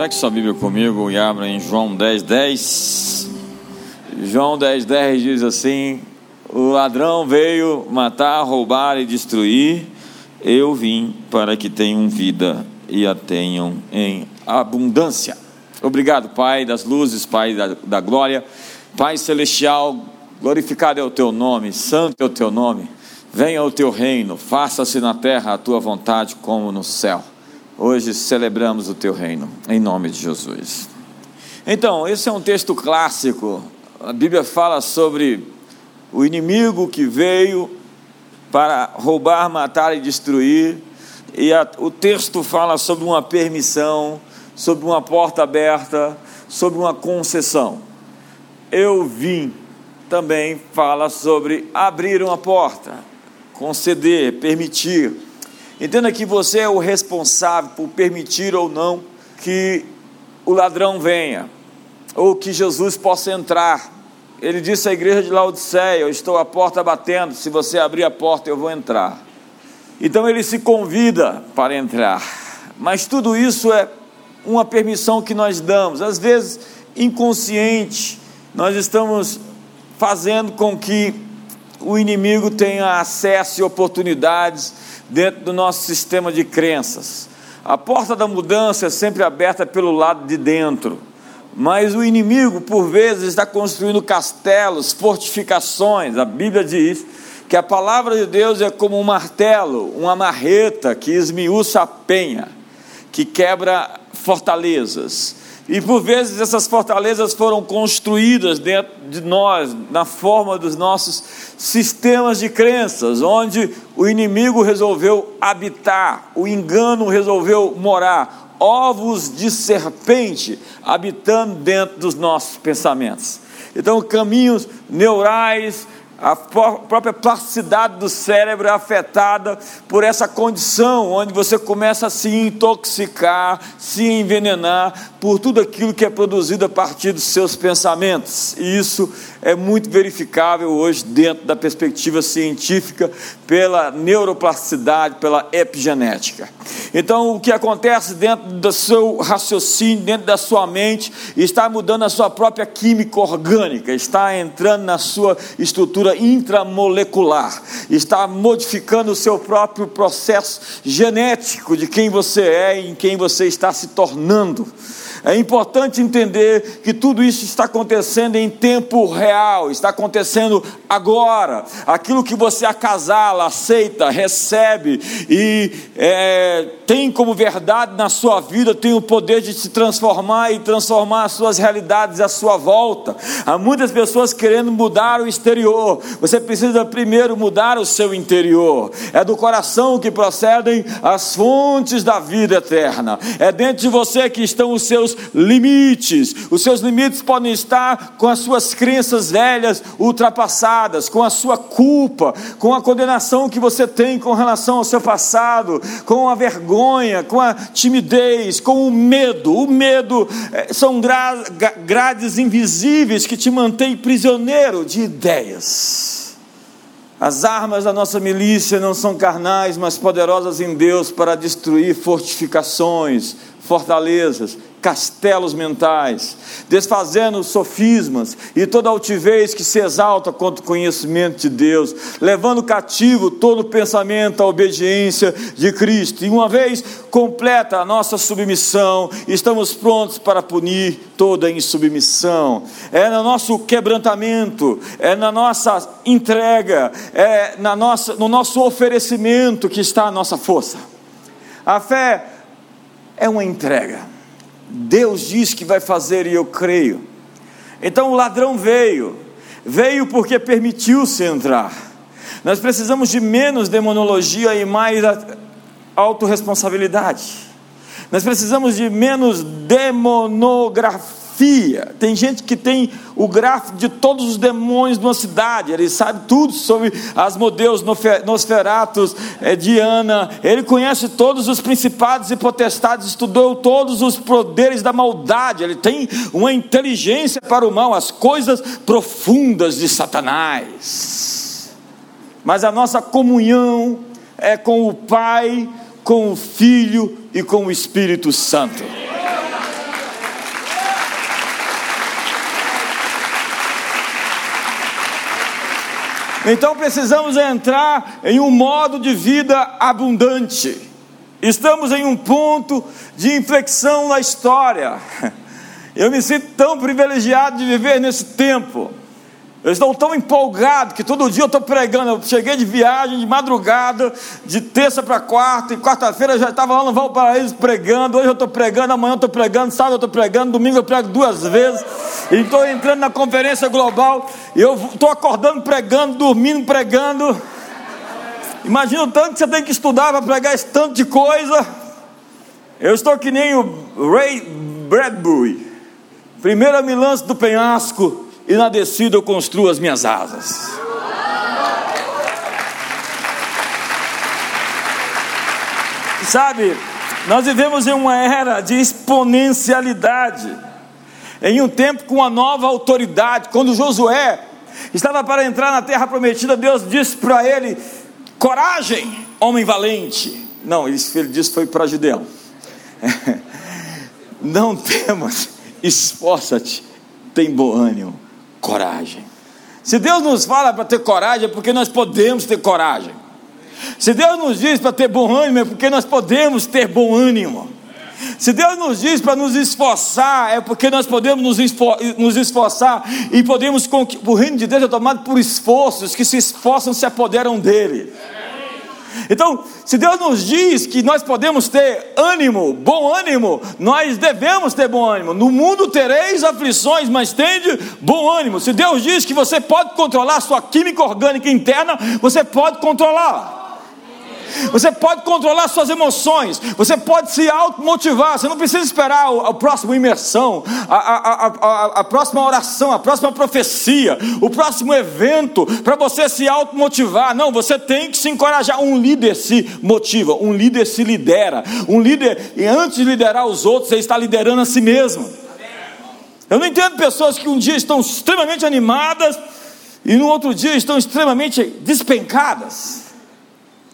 Pegue sua Bíblia comigo e abra em João 10, 10. João 10, 10 diz assim: O ladrão veio matar, roubar e destruir. Eu vim para que tenham vida e a tenham em abundância. Obrigado, Pai das luzes, Pai da, da glória, Pai celestial, glorificado é o teu nome, santo é o teu nome. Venha o teu reino, faça-se na terra a tua vontade como no céu. Hoje celebramos o teu reino, em nome de Jesus. Então, esse é um texto clássico. A Bíblia fala sobre o inimigo que veio para roubar, matar e destruir. E a, o texto fala sobre uma permissão, sobre uma porta aberta, sobre uma concessão. Eu vim também fala sobre abrir uma porta, conceder, permitir. Entenda que você é o responsável por permitir ou não que o ladrão venha, ou que Jesus possa entrar. Ele disse à igreja de Laodiceia: Eu estou à porta batendo, se você abrir a porta, eu vou entrar. Então ele se convida para entrar, mas tudo isso é uma permissão que nós damos, às vezes inconsciente, nós estamos fazendo com que o inimigo tenha acesso e oportunidades dentro do nosso sistema de crenças. A porta da mudança é sempre aberta pelo lado de dentro, mas o inimigo, por vezes, está construindo castelos, fortificações. A Bíblia diz que a palavra de Deus é como um martelo, uma marreta que esmiuça a penha, que quebra fortalezas. E por vezes essas fortalezas foram construídas dentro de nós, na forma dos nossos sistemas de crenças, onde o inimigo resolveu habitar, o engano resolveu morar, ovos de serpente habitando dentro dos nossos pensamentos. Então, caminhos neurais, a própria plasticidade do cérebro é afetada por essa condição, onde você começa a se intoxicar, se envenenar por tudo aquilo que é produzido a partir dos seus pensamentos. E isso é muito verificável hoje dentro da perspectiva científica, pela neuroplasticidade, pela epigenética. Então, o que acontece dentro do seu raciocínio, dentro da sua mente, está mudando a sua própria química orgânica, está entrando na sua estrutura intramolecular, está modificando o seu próprio processo genético de quem você é e em quem você está se tornando. É importante entender que tudo isso está acontecendo em tempo real, está acontecendo agora. Aquilo que você acasala, aceita, recebe e é, tem como verdade na sua vida, tem o poder de se transformar e transformar as suas realidades à sua volta. Há muitas pessoas querendo mudar o exterior. Você precisa primeiro mudar o seu interior. É do coração que procedem as fontes da vida eterna. É dentro de você que estão os seus limites. Os seus limites podem estar com as suas crenças velhas ultrapassadas, com a sua culpa, com a condenação que você tem com relação ao seu passado, com a vergonha, com a timidez, com o medo. O medo é, são grades invisíveis que te mantêm prisioneiro de ideias. As armas da nossa milícia não são carnais, mas poderosas em Deus para destruir fortificações, fortalezas, castelos mentais, desfazendo sofismas e toda altivez que se exalta contra o conhecimento de Deus, levando cativo todo pensamento à obediência de Cristo. E uma vez completa a nossa submissão, estamos prontos para punir toda insubmissão. É no nosso quebrantamento, é na nossa entrega, é na nossa, no nosso oferecimento que está a nossa força. A fé é uma entrega. Deus diz que vai fazer e eu creio. Então o ladrão veio, veio porque permitiu-se entrar. Nós precisamos de menos demonologia e mais autorresponsabilidade. Nós precisamos de menos demonografia tem gente que tem o gráfico de todos os demônios de uma cidade, ele sabe tudo sobre as modelos Nosferatus, é, Diana, ele conhece todos os principados e potestades, estudou todos os poderes da maldade, ele tem uma inteligência para o mal, as coisas profundas de Satanás. Mas a nossa comunhão é com o Pai, com o Filho e com o Espírito Santo. Então precisamos entrar em um modo de vida abundante. Estamos em um ponto de inflexão na história. Eu me sinto tão privilegiado de viver nesse tempo. Eu estou tão empolgado que todo dia eu estou pregando. Eu cheguei de viagem de madrugada, de terça para quarta, e quarta-feira já estava lá no Valparaíso pregando. Hoje eu estou pregando, amanhã eu estou pregando, sábado eu estou pregando, domingo eu prego duas vezes. E estou entrando na conferência global. E eu estou acordando pregando, dormindo pregando. Imagina o tanto que você tem que estudar para pregar esse tanto de coisa. Eu estou que nem o Ray Bradbury. Primeiro eu me lanço do penhasco e na descida eu construo as minhas asas. Sabe, nós vivemos em uma era de exponencialidade, em um tempo com uma nova autoridade. Quando Josué estava para entrar na terra prometida, Deus disse para ele: Coragem, homem valente. Não, ele disse foi para Gideão. Não temas, esforça-te, tem bom ânimo coragem. Se Deus nos fala para ter coragem, é porque nós podemos ter coragem. Se Deus nos diz para ter bom ânimo, é porque nós podemos ter bom ânimo. Se Deus nos diz para nos esforçar, é porque nós podemos nos esforçar e podemos, o reino de Deus é tomado por esforços, que se esforçam se apoderam dele. Então, se Deus nos diz que nós podemos ter ânimo, bom ânimo, nós devemos ter bom ânimo. No mundo tereis aflições, mas tende bom ânimo. Se Deus diz que você pode controlar a sua química orgânica interna, você pode controlar. Você pode controlar suas emoções, você pode se automotivar, você não precisa esperar a, próxima imersão, a, a, a, a próxima oração, a próxima profecia, o próximo evento para você se automotivar. Não, você tem que se encorajar. Um líder se motiva, um líder se lidera. Um líder, e antes de liderar os outros, ele está liderando a si mesmo. Eu não entendo pessoas que um dia estão extremamente animadas e no outro dia estão extremamente despencadas.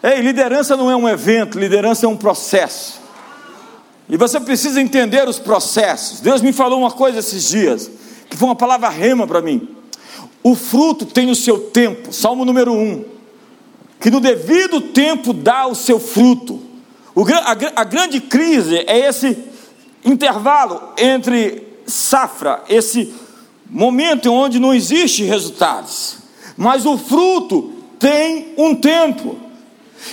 Ei, liderança não é um evento, liderança é um processo. E você precisa entender os processos. Deus me falou uma coisa esses dias, que foi uma palavra rema para mim. O fruto tem o seu tempo, Salmo número 1. Que no devido tempo dá o seu fruto. O, a, a grande crise é esse intervalo entre safra, esse momento onde não existe resultados. Mas o fruto tem um tempo.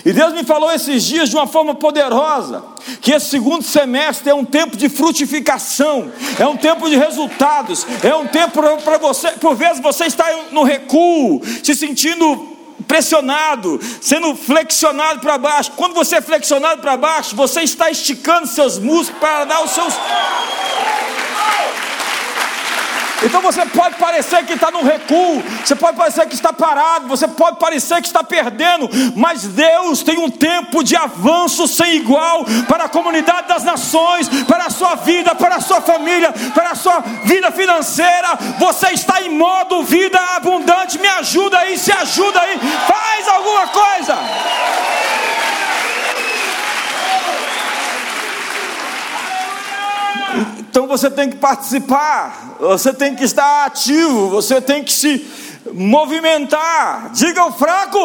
E Deus me falou esses dias de uma forma poderosa, que esse segundo semestre é um tempo de frutificação, é um tempo de resultados, é um tempo para você, por vezes você está no recuo, se sentindo pressionado, sendo flexionado para baixo. Quando você é flexionado para baixo, você está esticando seus músculos para dar os seus então você pode parecer que está no recuo, você pode parecer que está parado, você pode parecer que está perdendo, mas Deus tem um tempo de avanço sem igual para a comunidade das nações, para a sua vida, para a sua família, para a sua vida financeira. Você está em modo vida abundante. Me ajuda aí, se ajuda aí, faz alguma coisa. Então você tem que participar, você tem que estar ativo, você tem que se movimentar. Diga o fraco.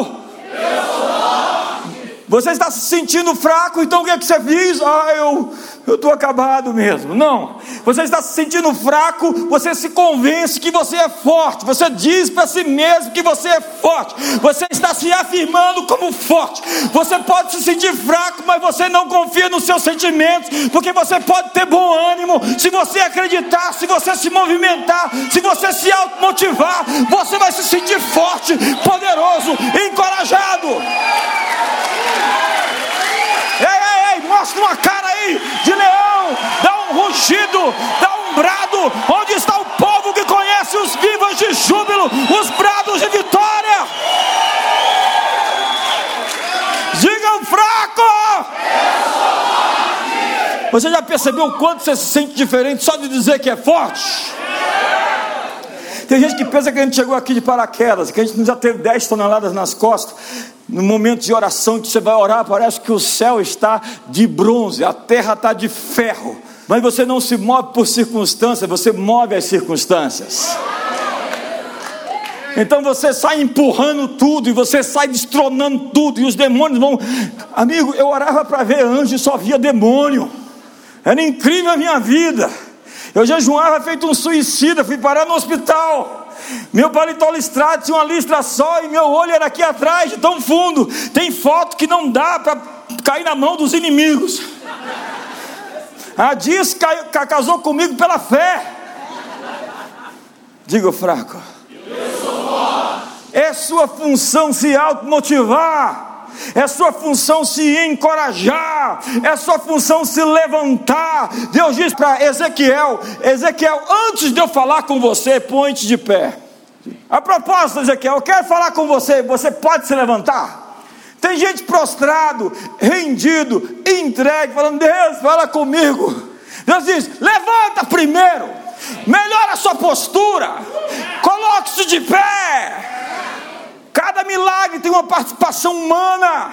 Você está se sentindo fraco, então o que, é que você fez? Ah, eu estou acabado mesmo. Não. Você está se sentindo fraco, você se convence que você é forte. Você diz para si mesmo que você é forte. Você está se afirmando como forte. Você pode se sentir fraco, mas você não confia nos seus sentimentos, porque você pode ter bom ânimo se você acreditar, se você se movimentar, se você se automotivar, você vai se sentir forte, poderoso, encorajado. Ei, ei, ei, mostra uma cara aí de leão, dá dá um brado. Onde está o povo que conhece os vivos de júbilo, os brados de vitória? Digam fraco! Você já percebeu o quanto você se sente diferente só de dizer que é forte? Tem gente que pensa que a gente chegou aqui de paraquedas, que a gente já teve 10 toneladas nas costas. No momento de oração que você vai orar, parece que o céu está de bronze, a terra está de ferro. Mas você não se move por circunstâncias, você move as circunstâncias. Então você sai empurrando tudo e você sai destronando tudo e os demônios vão. Amigo, eu orava para ver anjo e só via demônio. Era incrível a minha vida. Eu jejuava feito um suicida, fui parar no hospital. Meu paletó listrado tinha uma listra só e meu olho era aqui atrás, de tão fundo. Tem foto que não dá para cair na mão dos inimigos. A Diz casou comigo pela fé. Diga fraco. É sua função se automotivar é sua função se encorajar, é sua função se levantar. Deus diz para Ezequiel: Ezequiel, antes de eu falar com você, ponte de pé. A propósito, Ezequiel, eu quero falar com você, você pode se levantar? Tem gente prostrado, rendido, entregue, falando: Deus, fala comigo. Deus diz: levanta primeiro, melhora a sua postura, coloque-se de pé. Cada milagre tem uma participação humana.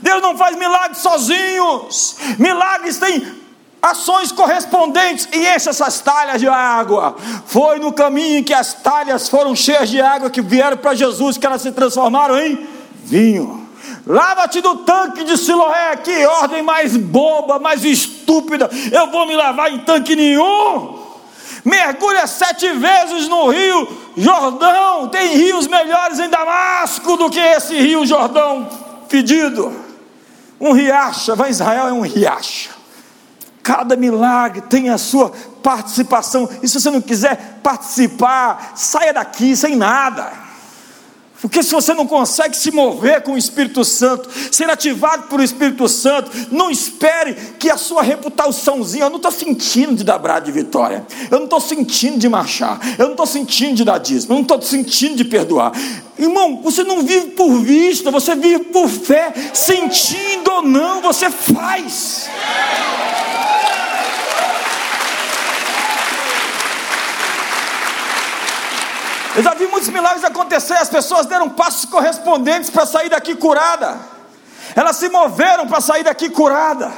Deus não faz milagres sozinhos. Milagres têm ações correspondentes e enche essas talhas de água. Foi no caminho em que as talhas foram cheias de água que vieram para Jesus que elas se transformaram em vinho. Lava-te do tanque de Siloé, que ordem mais boba, mais estúpida. Eu vou me lavar em tanque nenhum mergulha sete vezes no rio Jordão. Tem rios melhores em Damasco do que esse rio Jordão fedido. Um riacho, vai Israel é um riacho. Cada milagre tem a sua participação. E se você não quiser participar, saia daqui sem nada. Porque se você não consegue se mover com o Espírito Santo, ser ativado por o Espírito Santo, não espere que a sua reputaçãozinha, eu não estou sentindo de dar de vitória, eu não estou sentindo de marchar, eu não estou sentindo de dar dízimo, eu não estou sentindo de perdoar. Irmão, você não vive por vista, você vive por fé, sentindo ou não, você faz. Eu já vi muitos milagres acontecer, as pessoas deram passos correspondentes para sair daqui curada. Elas se moveram para sair daqui curada.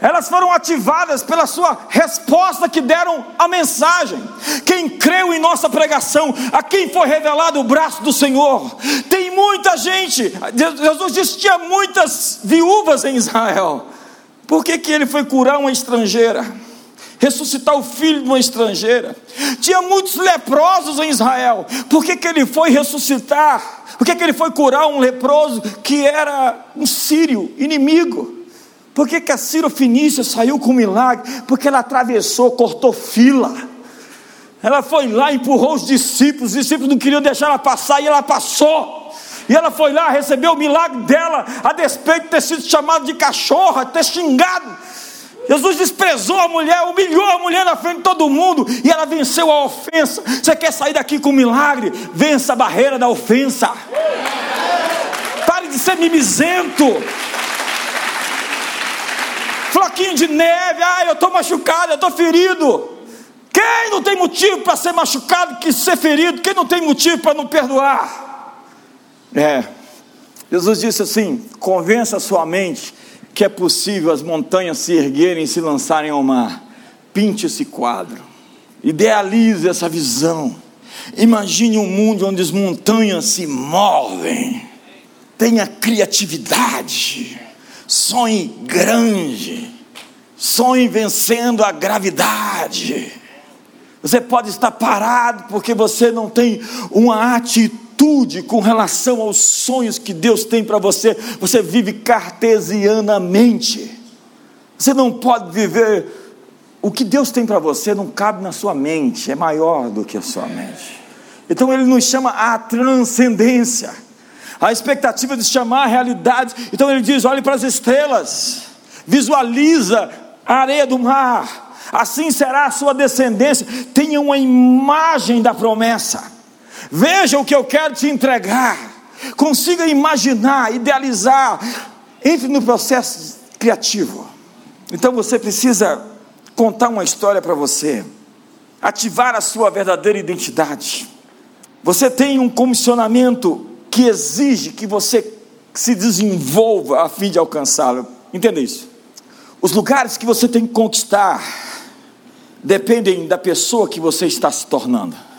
Elas foram ativadas pela sua resposta que deram à mensagem. Quem creu em nossa pregação, a quem foi revelado o braço do Senhor. Tem muita gente. Jesus disse que tinha muitas viúvas em Israel. Por que, que ele foi curar uma estrangeira? Ressuscitar o filho de uma estrangeira. Tinha muitos leprosos em Israel. Por que, que ele foi ressuscitar? Por que, que ele foi curar um leproso que era um sírio, inimigo? Por que, que a Ciro Finícia saiu com um milagre? Porque ela atravessou, cortou fila. Ela foi lá, empurrou os discípulos, os discípulos não queriam deixar ela passar e ela passou. E ela foi lá, recebeu o milagre dela, a despeito de ter sido chamada de cachorra, ter xingado. Jesus desprezou a mulher, humilhou a mulher na frente de todo mundo e ela venceu a ofensa. Você quer sair daqui com um milagre? Vença a barreira da ofensa. Pare de ser mimizento. Floquinho de neve, ah, eu estou machucado, eu estou ferido. Quem não tem motivo para ser machucado que ser ferido? Quem não tem motivo para não perdoar? É. Jesus disse assim: convença a sua mente que é possível as montanhas se erguerem e se lançarem ao mar. Pinte esse quadro, idealize essa visão. Imagine um mundo onde as montanhas se movem. Tenha criatividade, sonhe grande, sonhe vencendo a gravidade. Você pode estar parado porque você não tem uma atitude atitude com relação aos sonhos que Deus tem para você, você vive cartesianamente. Você não pode viver o que Deus tem para você não cabe na sua mente, é maior do que a sua mente. Então ele nos chama à transcendência, a expectativa de chamar a realidade. Então ele diz: olhe para as estrelas, visualiza a areia do mar, assim será a sua descendência. Tenha uma imagem da promessa. Veja o que eu quero te entregar. Consiga imaginar, idealizar. Entre no processo criativo. Então você precisa contar uma história para você. Ativar a sua verdadeira identidade. Você tem um comissionamento que exige que você se desenvolva a fim de alcançá-lo. Entenda isso. Os lugares que você tem que conquistar dependem da pessoa que você está se tornando.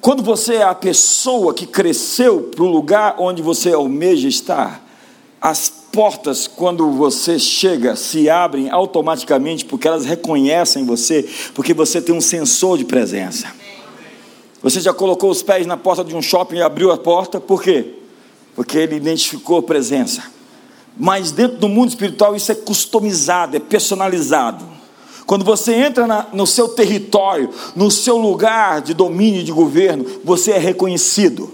Quando você é a pessoa que cresceu para o lugar onde você almeja estar, as portas, quando você chega, se abrem automaticamente porque elas reconhecem você, porque você tem um sensor de presença. Você já colocou os pés na porta de um shopping e abriu a porta, por quê? Porque ele identificou presença. Mas dentro do mundo espiritual isso é customizado, é personalizado. Quando você entra na, no seu território, no seu lugar de domínio e de governo, você é reconhecido.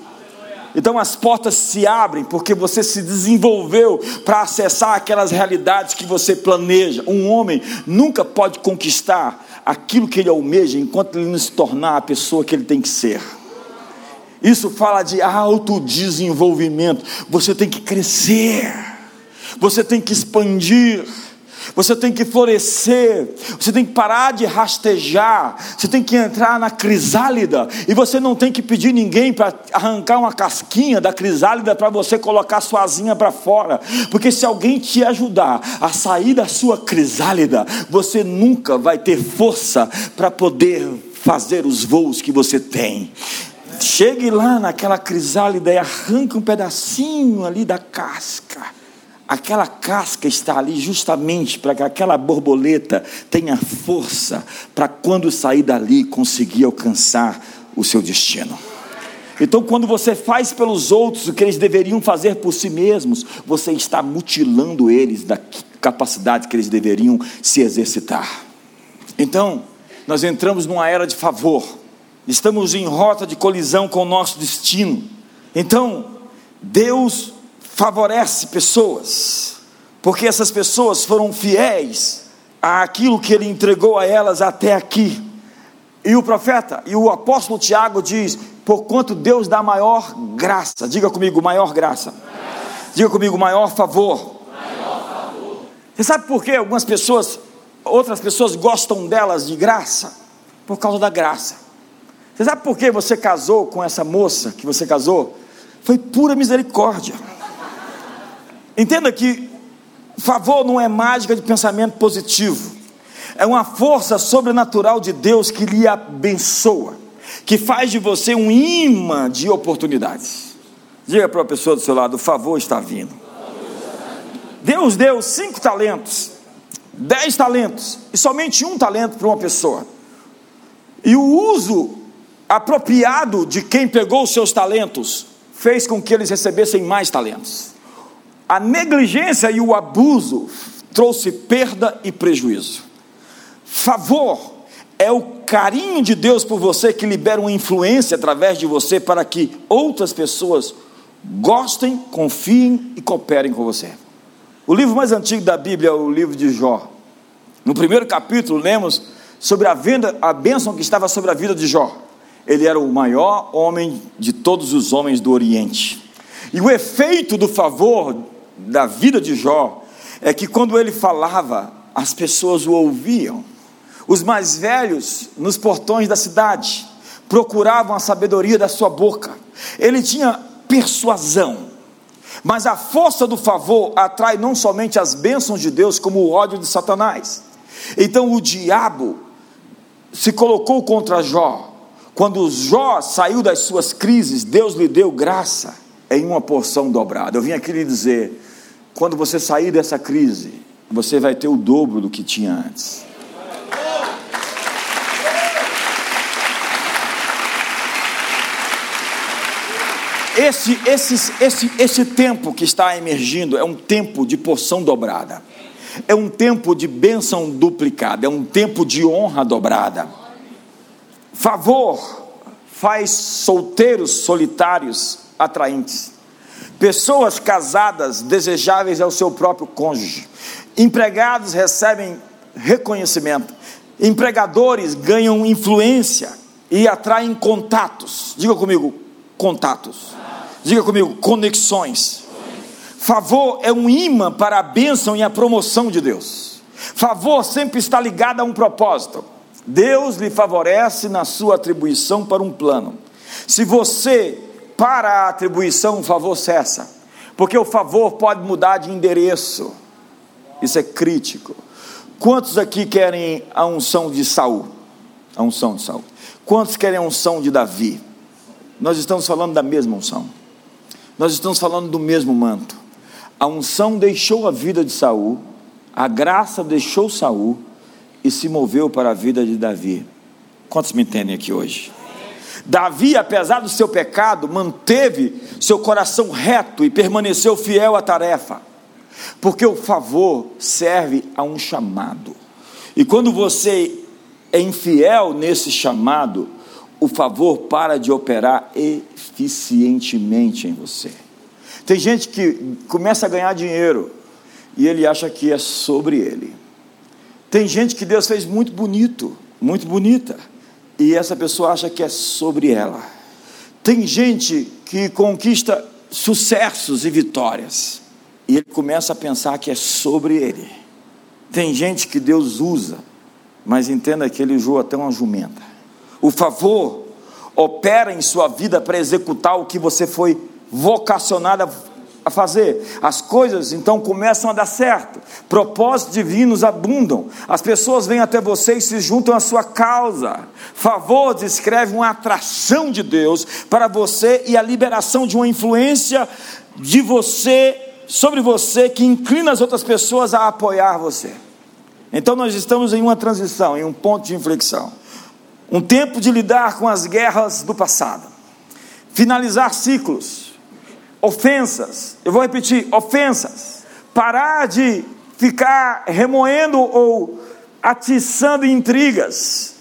Então as portas se abrem porque você se desenvolveu para acessar aquelas realidades que você planeja. Um homem nunca pode conquistar aquilo que ele almeja enquanto ele não se tornar a pessoa que ele tem que ser. Isso fala de autodesenvolvimento. Você tem que crescer, você tem que expandir você tem que florescer, você tem que parar de rastejar, você tem que entrar na crisálida, e você não tem que pedir ninguém para arrancar uma casquinha da crisálida para você colocar sua asinha para fora, porque se alguém te ajudar a sair da sua crisálida, você nunca vai ter força para poder fazer os voos que você tem. Chegue lá naquela crisálida e arranque um pedacinho ali da casca aquela casca está ali justamente para que aquela borboleta tenha força para quando sair dali conseguir alcançar o seu destino. Então, quando você faz pelos outros o que eles deveriam fazer por si mesmos, você está mutilando eles da capacidade que eles deveriam se exercitar. Então, nós entramos numa era de favor, estamos em rota de colisão com o nosso destino. Então, Deus favorece pessoas, porque essas pessoas foram fiéis àquilo que ele entregou a elas até aqui. E o profeta e o apóstolo Tiago diz: porquanto Deus dá maior graça, diga comigo, maior graça, diga comigo, maior favor. maior favor. Você sabe por que algumas pessoas, outras pessoas gostam delas de graça? Por causa da graça. Você sabe por que você casou com essa moça que você casou? Foi pura misericórdia. Entenda que favor não é mágica de pensamento positivo, é uma força sobrenatural de Deus que lhe abençoa, que faz de você um imã de oportunidades. Diga para a pessoa do seu lado: o favor está vindo. Deus deu cinco talentos, dez talentos e somente um talento para uma pessoa. E o uso apropriado de quem pegou os seus talentos fez com que eles recebessem mais talentos. A negligência e o abuso trouxe perda e prejuízo. Favor é o carinho de Deus por você que libera uma influência através de você para que outras pessoas gostem, confiem e cooperem com você. O livro mais antigo da Bíblia é o livro de Jó. No primeiro capítulo, lemos sobre a, venda, a bênção que estava sobre a vida de Jó. Ele era o maior homem de todos os homens do Oriente. E o efeito do favor da vida de Jó é que quando ele falava, as pessoas o ouviam. Os mais velhos, nos portões da cidade, procuravam a sabedoria da sua boca. Ele tinha persuasão. Mas a força do favor atrai não somente as bênçãos de Deus, como o ódio de Satanás. Então o diabo se colocou contra Jó. Quando Jó saiu das suas crises, Deus lhe deu graça em uma porção dobrada. Eu vim aqui lhe dizer: quando você sair dessa crise, você vai ter o dobro do que tinha antes. Esse, esse, esse, esse tempo que está emergindo é um tempo de porção dobrada, é um tempo de bênção duplicada, é um tempo de honra dobrada. Favor faz solteiros solitários atraentes. Pessoas casadas desejáveis ao seu próprio cônjuge. Empregados recebem reconhecimento. Empregadores ganham influência e atraem contatos. Diga comigo, contatos. Diga comigo, conexões. Favor é um imã para a bênção e a promoção de Deus. Favor sempre está ligado a um propósito. Deus lhe favorece na sua atribuição para um plano. Se você para a atribuição, o favor cessa, porque o favor pode mudar de endereço, isso é crítico. Quantos aqui querem a unção de Saul? A unção de Saul. Quantos querem a unção de Davi? nós estamos falando da mesma unção. Nós estamos falando do mesmo manto. A unção deixou a vida de Saul, a graça deixou Saul e se moveu para a vida de Davi. Quantos me entendem aqui hoje? Davi, apesar do seu pecado, manteve seu coração reto e permaneceu fiel à tarefa, porque o favor serve a um chamado. E quando você é infiel nesse chamado, o favor para de operar eficientemente em você. Tem gente que começa a ganhar dinheiro e ele acha que é sobre ele. Tem gente que Deus fez muito bonito, muito bonita, e essa pessoa acha que é sobre ela. Tem gente que conquista sucessos e vitórias, e ele começa a pensar que é sobre ele. Tem gente que Deus usa, mas entenda que ele usou até uma jumenta. O favor opera em sua vida para executar o que você foi vocacionado a a fazer. As coisas então começam a dar certo. Propósitos divinos abundam. As pessoas vêm até você e se juntam à sua causa. Favor descreve uma atração de Deus para você e a liberação de uma influência de você sobre você que inclina as outras pessoas a apoiar você. Então nós estamos em uma transição, em um ponto de inflexão. Um tempo de lidar com as guerras do passado. Finalizar ciclos ofensas. Eu vou repetir: ofensas. Parar de ficar remoendo ou atiçando intrigas.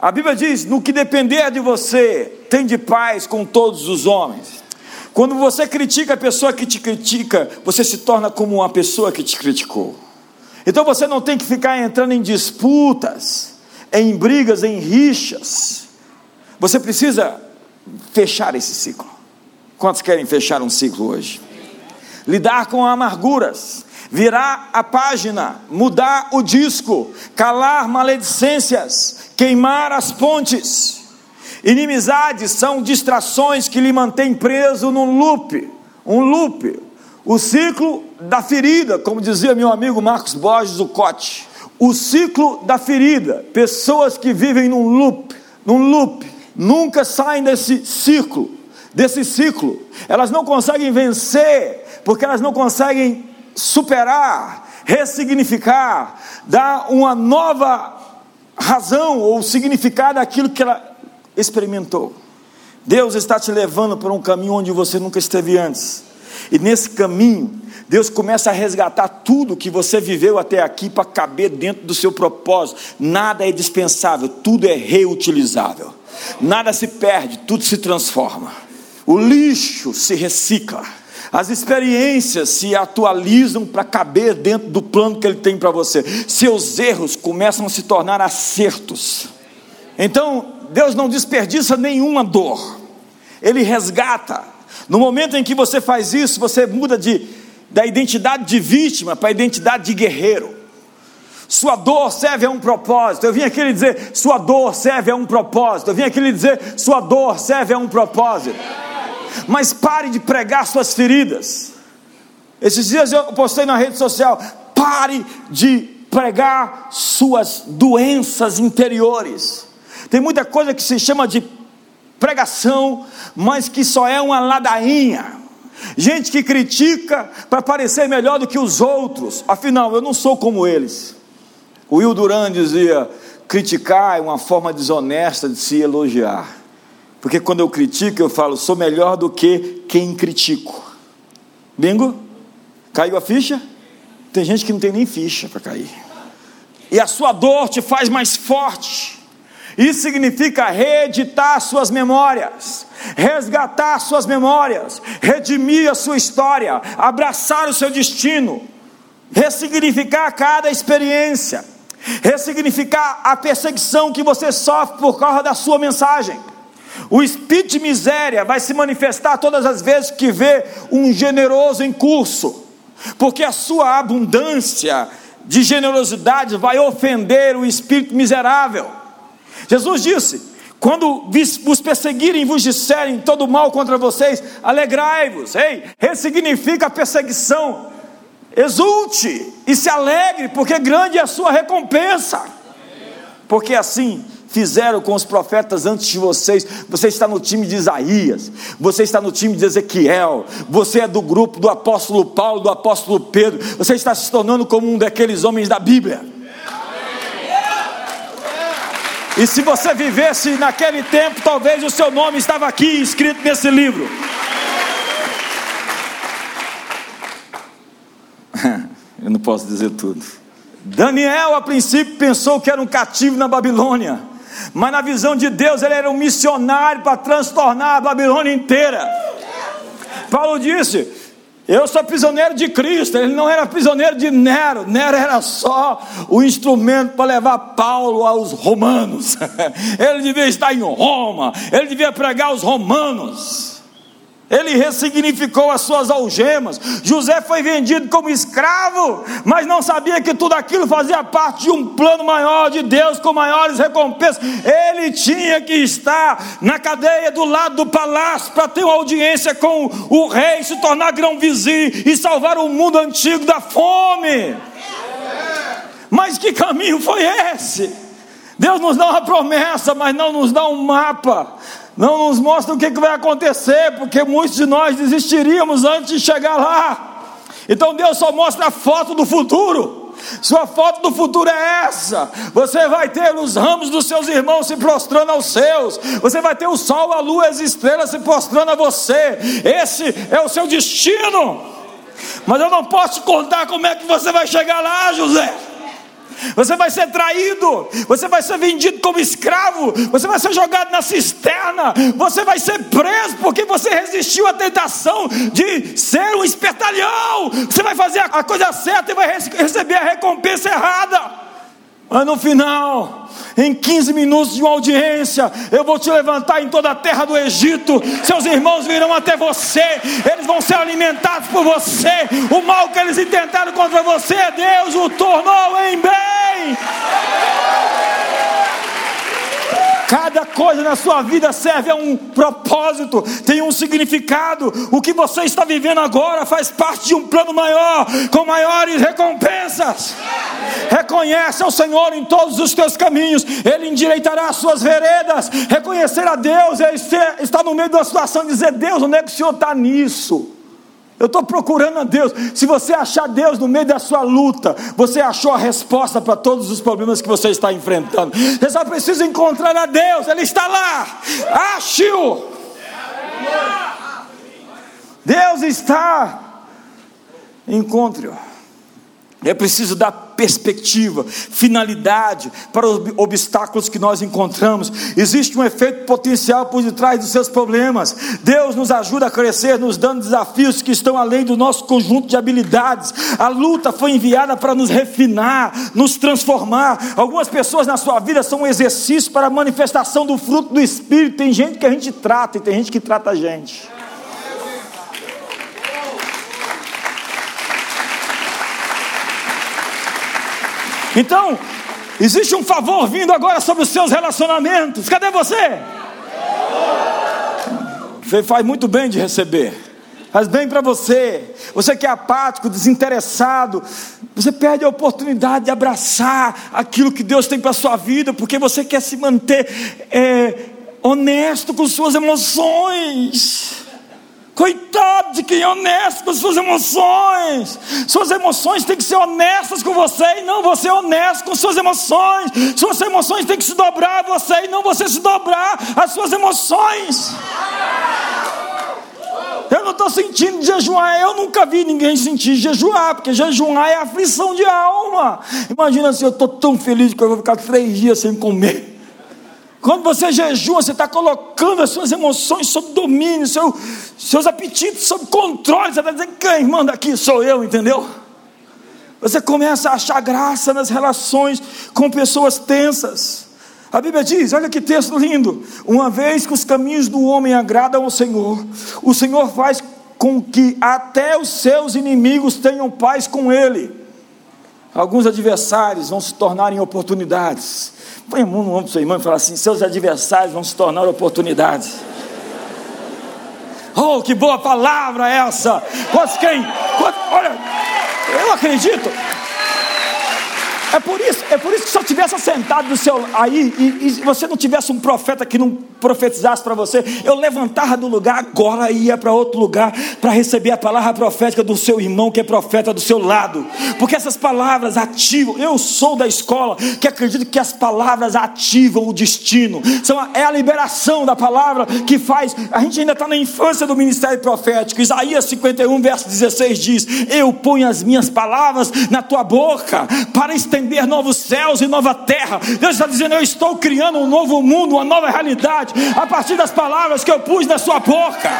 A Bíblia diz: no que depender de você, tem de paz com todos os homens. Quando você critica a pessoa que te critica, você se torna como uma pessoa que te criticou. Então você não tem que ficar entrando em disputas, em brigas, em rixas. Você precisa fechar esse ciclo. Quantos querem fechar um ciclo hoje? Lidar com amarguras, virar a página, mudar o disco, calar maledicências, queimar as pontes. Inimizades são distrações que lhe mantêm preso num loop, um loop, o ciclo da ferida, como dizia meu amigo Marcos Borges, o Cote. O ciclo da ferida, pessoas que vivem num loop, num loop, nunca saem desse ciclo desse ciclo. Elas não conseguem vencer, porque elas não conseguem superar, ressignificar, dar uma nova razão ou significado àquilo que ela experimentou. Deus está te levando por um caminho onde você nunca esteve antes. E nesse caminho, Deus começa a resgatar tudo que você viveu até aqui para caber dentro do seu propósito. Nada é dispensável, tudo é reutilizável. Nada se perde, tudo se transforma. O lixo se recicla. As experiências se atualizam para caber dentro do plano que ele tem para você. Seus erros começam a se tornar acertos. Então, Deus não desperdiça nenhuma dor. Ele resgata. No momento em que você faz isso, você muda de, da identidade de vítima para a identidade de guerreiro. Sua dor serve a um propósito. Eu vim aqui lhe dizer: sua dor serve a um propósito. Eu vim aqui lhe dizer: sua dor serve a um propósito mas pare de pregar suas feridas. Esses dias eu postei na rede social: pare de pregar suas doenças interiores. Tem muita coisa que se chama de pregação, mas que só é uma ladainha. Gente que critica para parecer melhor do que os outros, afinal, eu não sou como eles. O Will Duran dizia: criticar é uma forma desonesta de se elogiar. Porque quando eu critico, eu falo, sou melhor do que quem critico. Bingo? Caiu a ficha? Tem gente que não tem nem ficha para cair. E a sua dor te faz mais forte. Isso significa reeditar suas memórias, resgatar suas memórias, redimir a sua história, abraçar o seu destino, ressignificar cada experiência, ressignificar a perseguição que você sofre por causa da sua mensagem. O espírito de miséria vai se manifestar todas as vezes que vê um generoso em curso, porque a sua abundância de generosidade vai ofender o espírito miserável. Jesus disse: quando vos perseguirem vos disserem todo mal contra vocês, alegrai-vos. Ei, ressignifica a perseguição. Exulte e se alegre, porque grande é a sua recompensa. Porque assim fizeram com os profetas antes de vocês. Você está no time de Isaías, você está no time de Ezequiel, você é do grupo do apóstolo Paulo, do apóstolo Pedro, você está se tornando como um daqueles homens da Bíblia. E se você vivesse naquele tempo, talvez o seu nome estava aqui escrito nesse livro. Eu não posso dizer tudo. Daniel, a princípio, pensou que era um cativo na Babilônia, mas na visão de Deus, ele era um missionário para transtornar a Babilônia inteira. Paulo disse: Eu sou prisioneiro de Cristo. Ele não era prisioneiro de Nero. Nero era só o instrumento para levar Paulo aos romanos. Ele devia estar em Roma. Ele devia pregar aos romanos. Ele ressignificou as suas algemas. José foi vendido como escravo, mas não sabia que tudo aquilo fazia parte de um plano maior de Deus com maiores recompensas. Ele tinha que estar na cadeia do lado do palácio para ter uma audiência com o rei, se tornar grão vizinho e salvar o mundo antigo da fome. Mas que caminho foi esse? Deus nos dá uma promessa, mas não nos dá um mapa não nos mostra o que, vai acontecer, porque muitos de nós desistiríamos antes de chegar lá. Então Deus só mostra a foto do futuro. Sua foto do futuro é essa. Você vai ter os ramos dos seus irmãos se prostrando aos seus. Você vai ter o sol, a lua, as estrelas se prostrando a você. Esse é o seu destino. Mas eu não posso te contar como é que você vai chegar lá, José você vai ser traído, você vai ser vendido como escravo, você vai ser jogado na cisterna, você vai ser preso porque você resistiu à tentação de ser um espertalhão. Você vai fazer a coisa certa e vai receber a recompensa errada. Mas no final, em 15 minutos de uma audiência, eu vou te levantar em toda a terra do Egito. Seus irmãos virão até você, eles vão ser alimentados por você. O mal que eles intentaram contra você, Deus o tornou em bem. Cada coisa na sua vida serve a um propósito, tem um significado. O que você está vivendo agora faz parte de um plano maior, com maiores recompensas. Reconhece ao Senhor em todos os teus caminhos, Ele endireitará as suas veredas. Reconhecer a Deus é estar no meio da situação e dizer: Deus, onde é que o Senhor está nisso? Eu estou procurando a Deus. Se você achar Deus no meio da sua luta, você achou a resposta para todos os problemas que você está enfrentando. Você só precisa encontrar a Deus, Ele está lá. Ache-o. Deus está. Encontre-o. É preciso dar perspectiva, finalidade para os obstáculos que nós encontramos. Existe um efeito potencial por detrás dos seus problemas. Deus nos ajuda a crescer, nos dando desafios que estão além do nosso conjunto de habilidades. A luta foi enviada para nos refinar, nos transformar. Algumas pessoas na sua vida são um exercício para a manifestação do fruto do Espírito. Tem gente que a gente trata e tem gente que trata a gente. Então, existe um favor vindo agora sobre os seus relacionamentos. Cadê você? Você faz muito bem de receber. Faz bem para você. Você que é apático, desinteressado, você perde a oportunidade de abraçar aquilo que Deus tem para sua vida, porque você quer se manter é, honesto com suas emoções. Coitado de quem é honesto com suas emoções. Suas emoções têm que ser honestas com você e não você honesto com suas emoções. Suas emoções têm que se dobrar a você e não você se dobrar às suas emoções. Eu não estou sentindo jejuar, eu nunca vi ninguém sentir jejuar, porque jejuar é aflição de alma. Imagina se eu estou tão feliz que eu vou ficar três dias sem comer. Quando você jejua, você está colocando as suas emoções sob domínio, seu, seus apetites sob controle. Você está dizendo: quem manda aqui sou eu, entendeu? Você começa a achar graça nas relações com pessoas tensas. A Bíblia diz: olha que texto lindo. Uma vez que os caminhos do homem agradam ao Senhor, o Senhor faz com que até os seus inimigos tenham paz com ele. Alguns adversários vão se tornar em oportunidades. Põe a mão no ombro do seu irmão e fala assim: seus adversários vão se tornar oportunidades. Oh, que boa palavra essa! Quantos quem? Quantos, olha, eu acredito. É por isso, é por isso que se eu tivesse sentado do seu aí e, e você não tivesse um profeta que não profetizasse para você, eu levantava do lugar agora e ia para outro lugar para receber a palavra profética do seu irmão que é profeta do seu lado. Porque essas palavras ativam. Eu sou da escola que acredito que as palavras ativam o destino. São a, é a liberação da palavra que faz. A gente ainda está na infância do ministério profético. Isaías 51, verso 16 diz: Eu ponho as minhas palavras na tua boca para estender novos céus e nova terra. Deus está dizendo: Eu estou criando um novo mundo, uma nova realidade, a partir das palavras que eu pus na sua boca.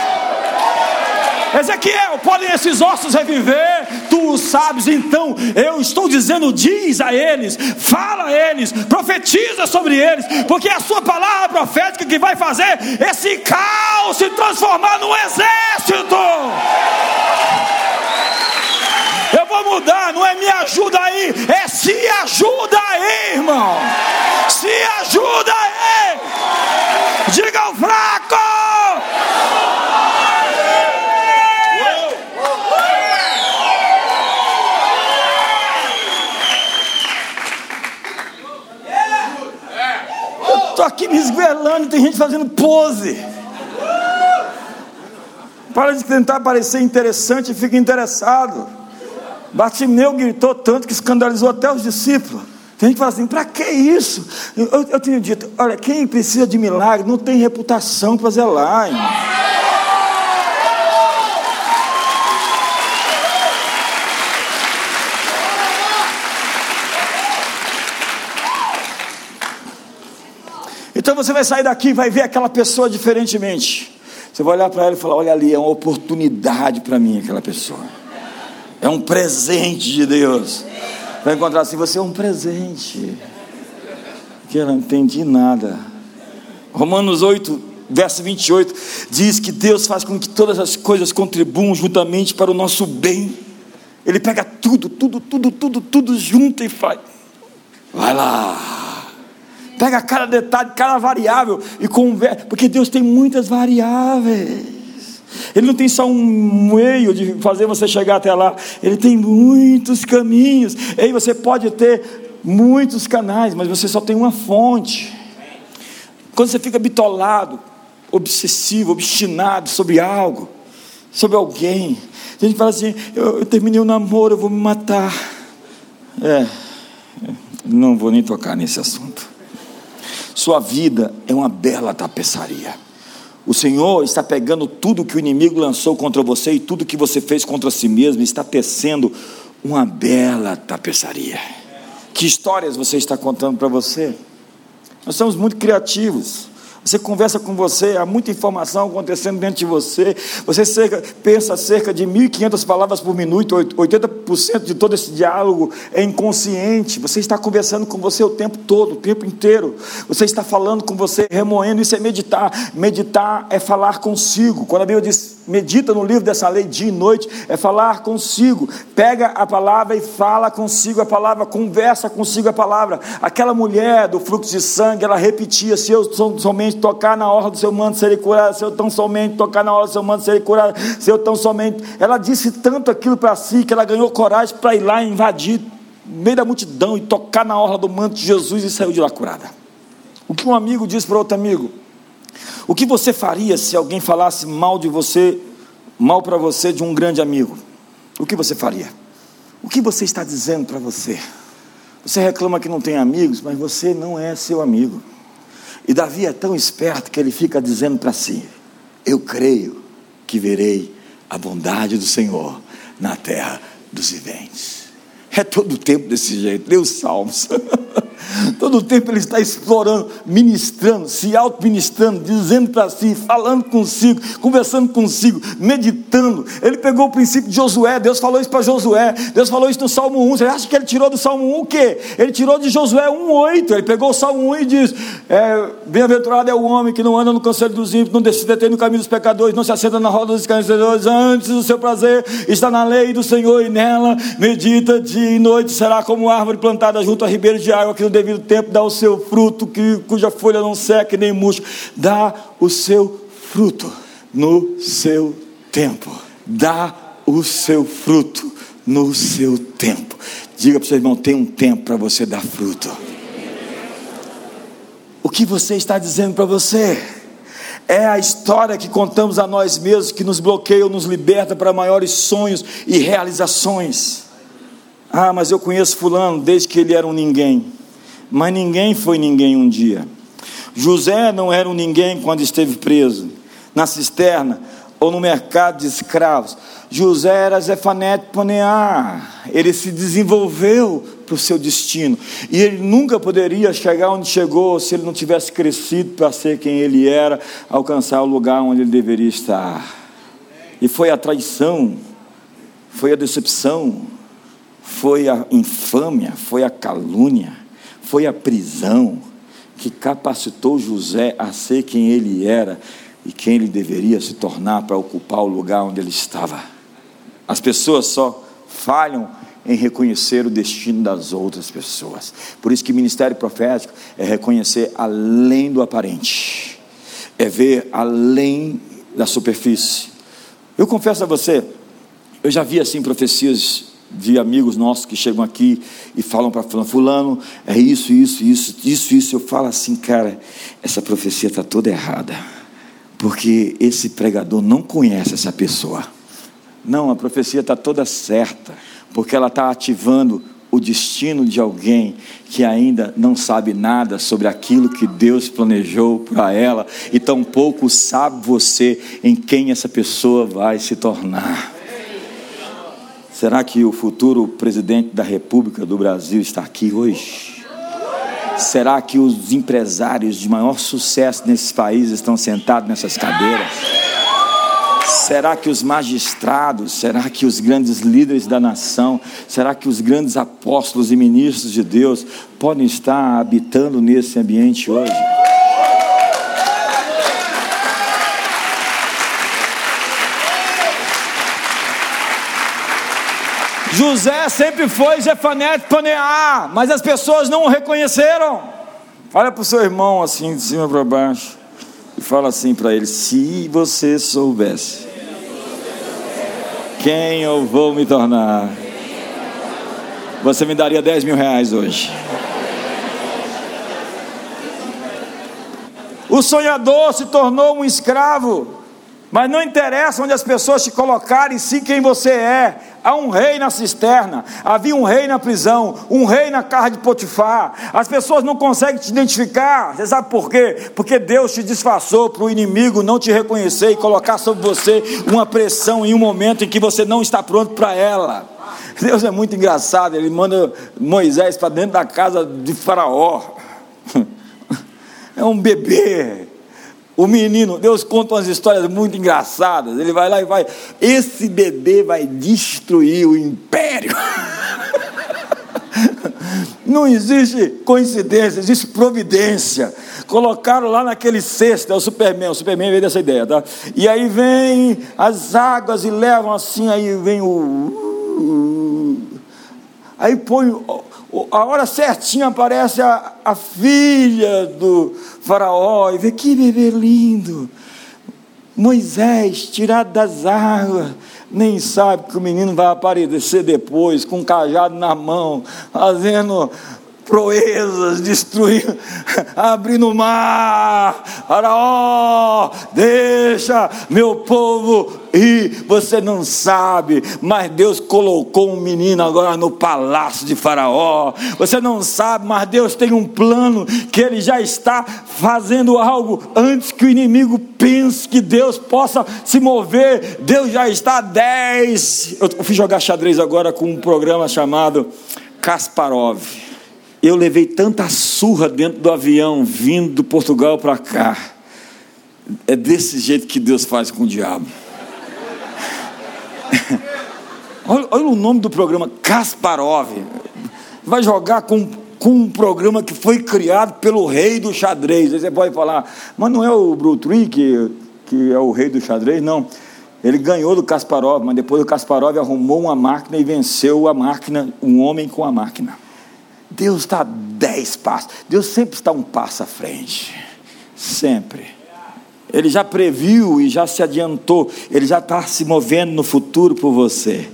Ezequiel, podem esses ossos reviver? Tu o sabes, então eu estou dizendo, diz a eles, fala a eles, profetiza sobre eles, porque é a sua palavra profética que vai fazer esse caos se transformar num exército. Vou mudar, não é me ajuda aí, é se ajuda aí, irmão. Se ajuda aí. Diga ao fraco. Estou aqui me esguelando tem gente fazendo pose. Para de tentar parecer interessante e fica interessado. Bartimeu gritou tanto que escandalizou até os discípulos. Tem gente que fala assim: para que isso? Eu, eu, tenho dito: olha, quem precisa de milagre não tem reputação para zelar. Irmão. Então você vai sair daqui e vai ver aquela pessoa diferentemente. Você vai olhar para ela e falar: olha ali, é uma oportunidade para mim, aquela pessoa. É um presente de Deus. Vai encontrar assim: você é um presente. Que eu não entendi nada. Romanos 8, verso 28 diz que Deus faz com que todas as coisas contribuam juntamente para o nosso bem. Ele pega tudo, tudo, tudo, tudo, tudo junto e faz. Vai lá. Pega cada detalhe, cada variável e conversa, porque Deus tem muitas variáveis. Ele não tem só um meio de fazer você chegar até lá, ele tem muitos caminhos. E você pode ter muitos canais, mas você só tem uma fonte. Quando você fica bitolado, obsessivo, obstinado sobre algo, sobre alguém, a gente fala assim: eu, eu terminei o um namoro, eu vou me matar. É, não vou nem tocar nesse assunto. Sua vida é uma bela tapeçaria. O Senhor está pegando tudo que o inimigo lançou contra você e tudo que você fez contra si mesmo, está tecendo uma bela tapeçaria. Que histórias você está contando para você? Nós somos muito criativos. Você conversa com você, há muita informação acontecendo dentro de você. Você cerca, pensa cerca de 1.500 palavras por minuto, 80% de todo esse diálogo é inconsciente. Você está conversando com você o tempo todo, o tempo inteiro. Você está falando com você, remoendo. Isso é meditar. Meditar é falar consigo. Quando a Bíblia diz medita no livro dessa lei dia e noite, é falar consigo. Pega a palavra e fala consigo a palavra, conversa consigo a palavra. Aquela mulher do fluxo de sangue, ela repetia: se eu somente tocar na hora do seu manto serei curado, se eu tão somente tocar na hora do seu manto serei curado, se eu tão somente. Ela disse tanto aquilo para si que ela ganhou coragem para ir lá invadir no meio da multidão e tocar na hora do manto de Jesus e saiu de lá curada. O que um amigo disse para outro amigo? O que você faria se alguém falasse mal de você, mal para você de um grande amigo? O que você faria? O que você está dizendo para você? Você reclama que não tem amigos, mas você não é seu amigo. E Davi é tão esperto que ele fica dizendo para si: Eu creio que verei a bondade do Senhor na terra dos viventes. É todo o tempo desse jeito. Deus salmos. Todo o tempo ele está explorando, ministrando, se auto-ministrando, dizendo para si, falando consigo, conversando consigo, meditando. Ele pegou o princípio de Josué, Deus falou isso para Josué, Deus falou isso no Salmo 1. Você acha que ele tirou do Salmo 1 o quê? Ele tirou de Josué 1,8. Ele pegou o Salmo 1 e diz: é, Bem-aventurado é o homem que não anda no conselho dos ímpios, não se detém no caminho dos pecadores, não se assenta na roda dos escarnecedores, antes do seu prazer está na lei do Senhor e nela medita dia e noite, será como árvore plantada junto a ribeiro de água que no devido tempo dá o seu fruto, que, cuja folha não seca nem murcha, dá o seu fruto no seu tempo, dá o seu fruto no seu tempo. Diga para o seu irmão: tem um tempo para você dar fruto. O que você está dizendo para você? É a história que contamos a nós mesmos que nos bloqueia ou nos liberta para maiores sonhos e realizações. Ah, mas eu conheço Fulano desde que ele era um ninguém. Mas ninguém foi ninguém um dia. José não era um ninguém quando esteve preso na cisterna ou no mercado de escravos. José era Zefanete Panear. Ele se desenvolveu para o seu destino. E ele nunca poderia chegar onde chegou se ele não tivesse crescido para ser quem ele era, alcançar o lugar onde ele deveria estar. E foi a traição, foi a decepção, foi a infâmia, foi a calúnia, foi a prisão que capacitou José a ser quem ele era e quem ele deveria se tornar para ocupar o lugar onde ele estava. As pessoas só falham em reconhecer o destino das outras pessoas. Por isso que ministério profético é reconhecer além do aparente, é ver além da superfície. Eu confesso a você, eu já vi assim profecias de amigos nossos que chegam aqui e falam para fulano, fulano, é isso, isso, isso, isso, isso. Eu falo assim, cara, essa profecia está toda errada porque esse pregador não conhece essa pessoa. Não, a profecia está toda certa, porque ela está ativando o destino de alguém que ainda não sabe nada sobre aquilo que Deus planejou para ela, e tampouco sabe você em quem essa pessoa vai se tornar. Será que o futuro presidente da República do Brasil está aqui hoje? Será que os empresários de maior sucesso nesses países estão sentados nessas cadeiras? Será que os magistrados, será que os grandes líderes da nação, será que os grandes apóstolos e ministros de Deus podem estar habitando nesse ambiente hoje? José sempre foi Zefanete Paneá, mas as pessoas não o reconheceram. Olha para o seu irmão assim, de cima para baixo, e fala assim para ele: Se você soubesse quem eu vou me tornar, você me daria 10 mil reais hoje. O sonhador se tornou um escravo. Mas não interessa onde as pessoas te colocarem, sim quem você é. Há um rei na cisterna, havia um rei na prisão, um rei na casa de Potifar. As pessoas não conseguem te identificar. Você sabe por quê? Porque Deus te disfarçou para o inimigo não te reconhecer e colocar sobre você uma pressão em um momento em que você não está pronto para ela. Deus é muito engraçado, ele manda Moisés para dentro da casa de Faraó. É um bebê o menino, Deus conta umas histórias muito engraçadas. Ele vai lá e vai. Esse bebê vai destruir o império. Não existe coincidência, existe providência. Colocaram lá naquele cesto, é o Superman, o Superman veio dessa ideia, tá? E aí vem as águas e levam assim, aí vem o. Aí põe a hora certinha aparece a, a filha do faraó e vê que bebê lindo. Moisés, tirado das águas, nem sabe que o menino vai aparecer depois, com um cajado na mão, fazendo proezas, destruindo, abrindo o mar, Faraó, deixa meu povo ir. Você não sabe, mas Deus colocou um menino agora no palácio de Faraó. Você não sabe, mas Deus tem um plano que Ele já está fazendo algo antes que o inimigo pense que Deus possa se mover. Deus já está a 10. Eu fui jogar xadrez agora com um programa chamado Kasparov eu levei tanta surra dentro do avião, vindo do Portugal para cá. É desse jeito que Deus faz com o diabo. olha, olha, o nome do programa, Kasparov. Vai jogar com, com um programa que foi criado pelo rei do xadrez. Aí você pode falar, mas não é o Brutry que, que é o rei do xadrez? Não. Ele ganhou do Kasparov, mas depois o Kasparov arrumou uma máquina e venceu a máquina, um homem com a máquina. Deus está dez passos. Deus sempre está um passo à frente. Sempre. Ele já previu e já se adiantou. Ele já está se movendo no futuro por você.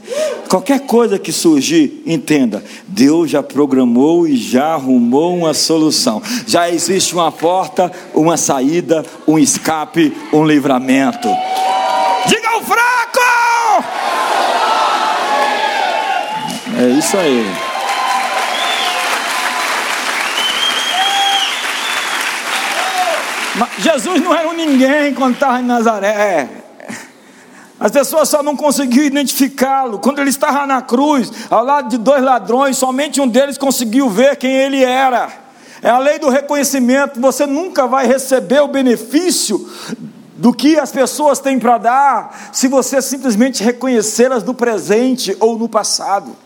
Qualquer coisa que surgir, entenda, Deus já programou e já arrumou uma solução. Já existe uma porta, uma saída, um escape, um livramento. Diga ao fraco! É isso aí. Jesus não era um ninguém quando estava em Nazaré. As pessoas só não conseguiam identificá-lo. Quando ele estava na cruz, ao lado de dois ladrões, somente um deles conseguiu ver quem ele era. É a lei do reconhecimento. Você nunca vai receber o benefício do que as pessoas têm para dar se você simplesmente reconhecê-las no presente ou no passado.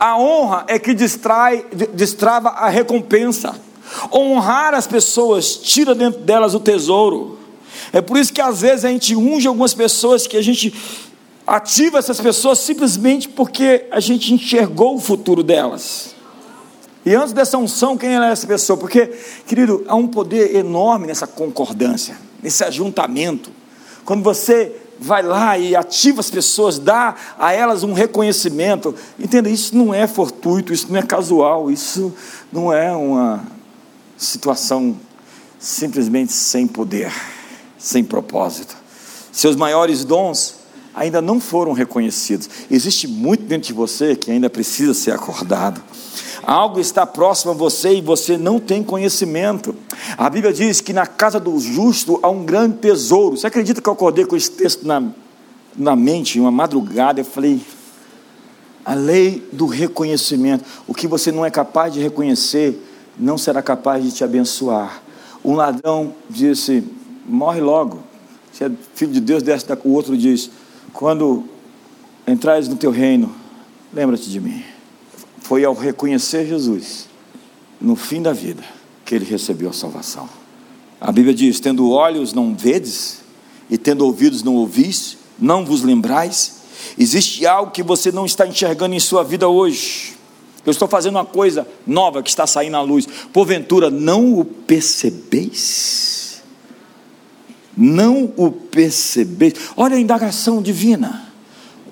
A honra é que distrai, destrava a recompensa. Honrar as pessoas tira dentro delas o tesouro. É por isso que às vezes a gente unge algumas pessoas que a gente ativa essas pessoas simplesmente porque a gente enxergou o futuro delas. E antes dessa unção, quem é essa pessoa? Porque, querido, há um poder enorme nessa concordância, nesse ajuntamento. Quando você vai lá e ativa as pessoas, dá a elas um reconhecimento. Entenda, isso não é fortuito, isso não é casual, isso não é uma situação simplesmente sem poder, sem propósito. Seus maiores dons ainda não foram reconhecidos. Existe muito dentro de você que ainda precisa ser acordado. Algo está próximo a você e você não tem conhecimento. A Bíblia diz que na casa do justo há um grande tesouro. Você acredita que eu acordei com esse texto na, na mente, uma madrugada? Eu falei, a lei do reconhecimento. O que você não é capaz de reconhecer, não será capaz de te abençoar. Um ladrão disse: morre logo. Se é filho de Deus, desce o outro diz: quando entrares no teu reino, lembra-te de mim. Foi ao reconhecer Jesus, no fim da vida, que ele recebeu a salvação. A Bíblia diz: tendo olhos não vedes, e tendo ouvidos não ouvis, não vos lembrais. Existe algo que você não está enxergando em sua vida hoje. Eu estou fazendo uma coisa nova que está saindo à luz. Porventura, não o percebeis? Não o percebeis? Olha a indagação divina.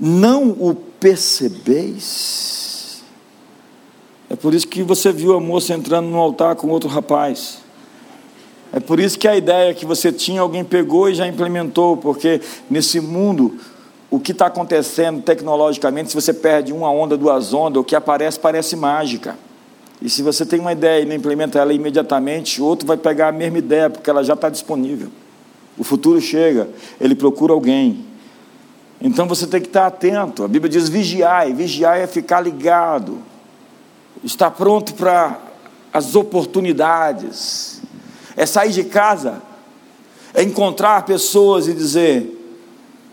Não o percebeis? É por isso que você viu a moça entrando no altar com outro rapaz. É por isso que a ideia que você tinha, alguém pegou e já implementou, porque nesse mundo o que está acontecendo tecnologicamente, se você perde uma onda, duas ondas, o que aparece parece mágica. E se você tem uma ideia e não implementa ela imediatamente, outro vai pegar a mesma ideia, porque ela já está disponível. O futuro chega, ele procura alguém. Então você tem que estar atento. A Bíblia diz vigiai, vigiai é ficar ligado, estar pronto para as oportunidades, é sair de casa, é encontrar pessoas e dizer: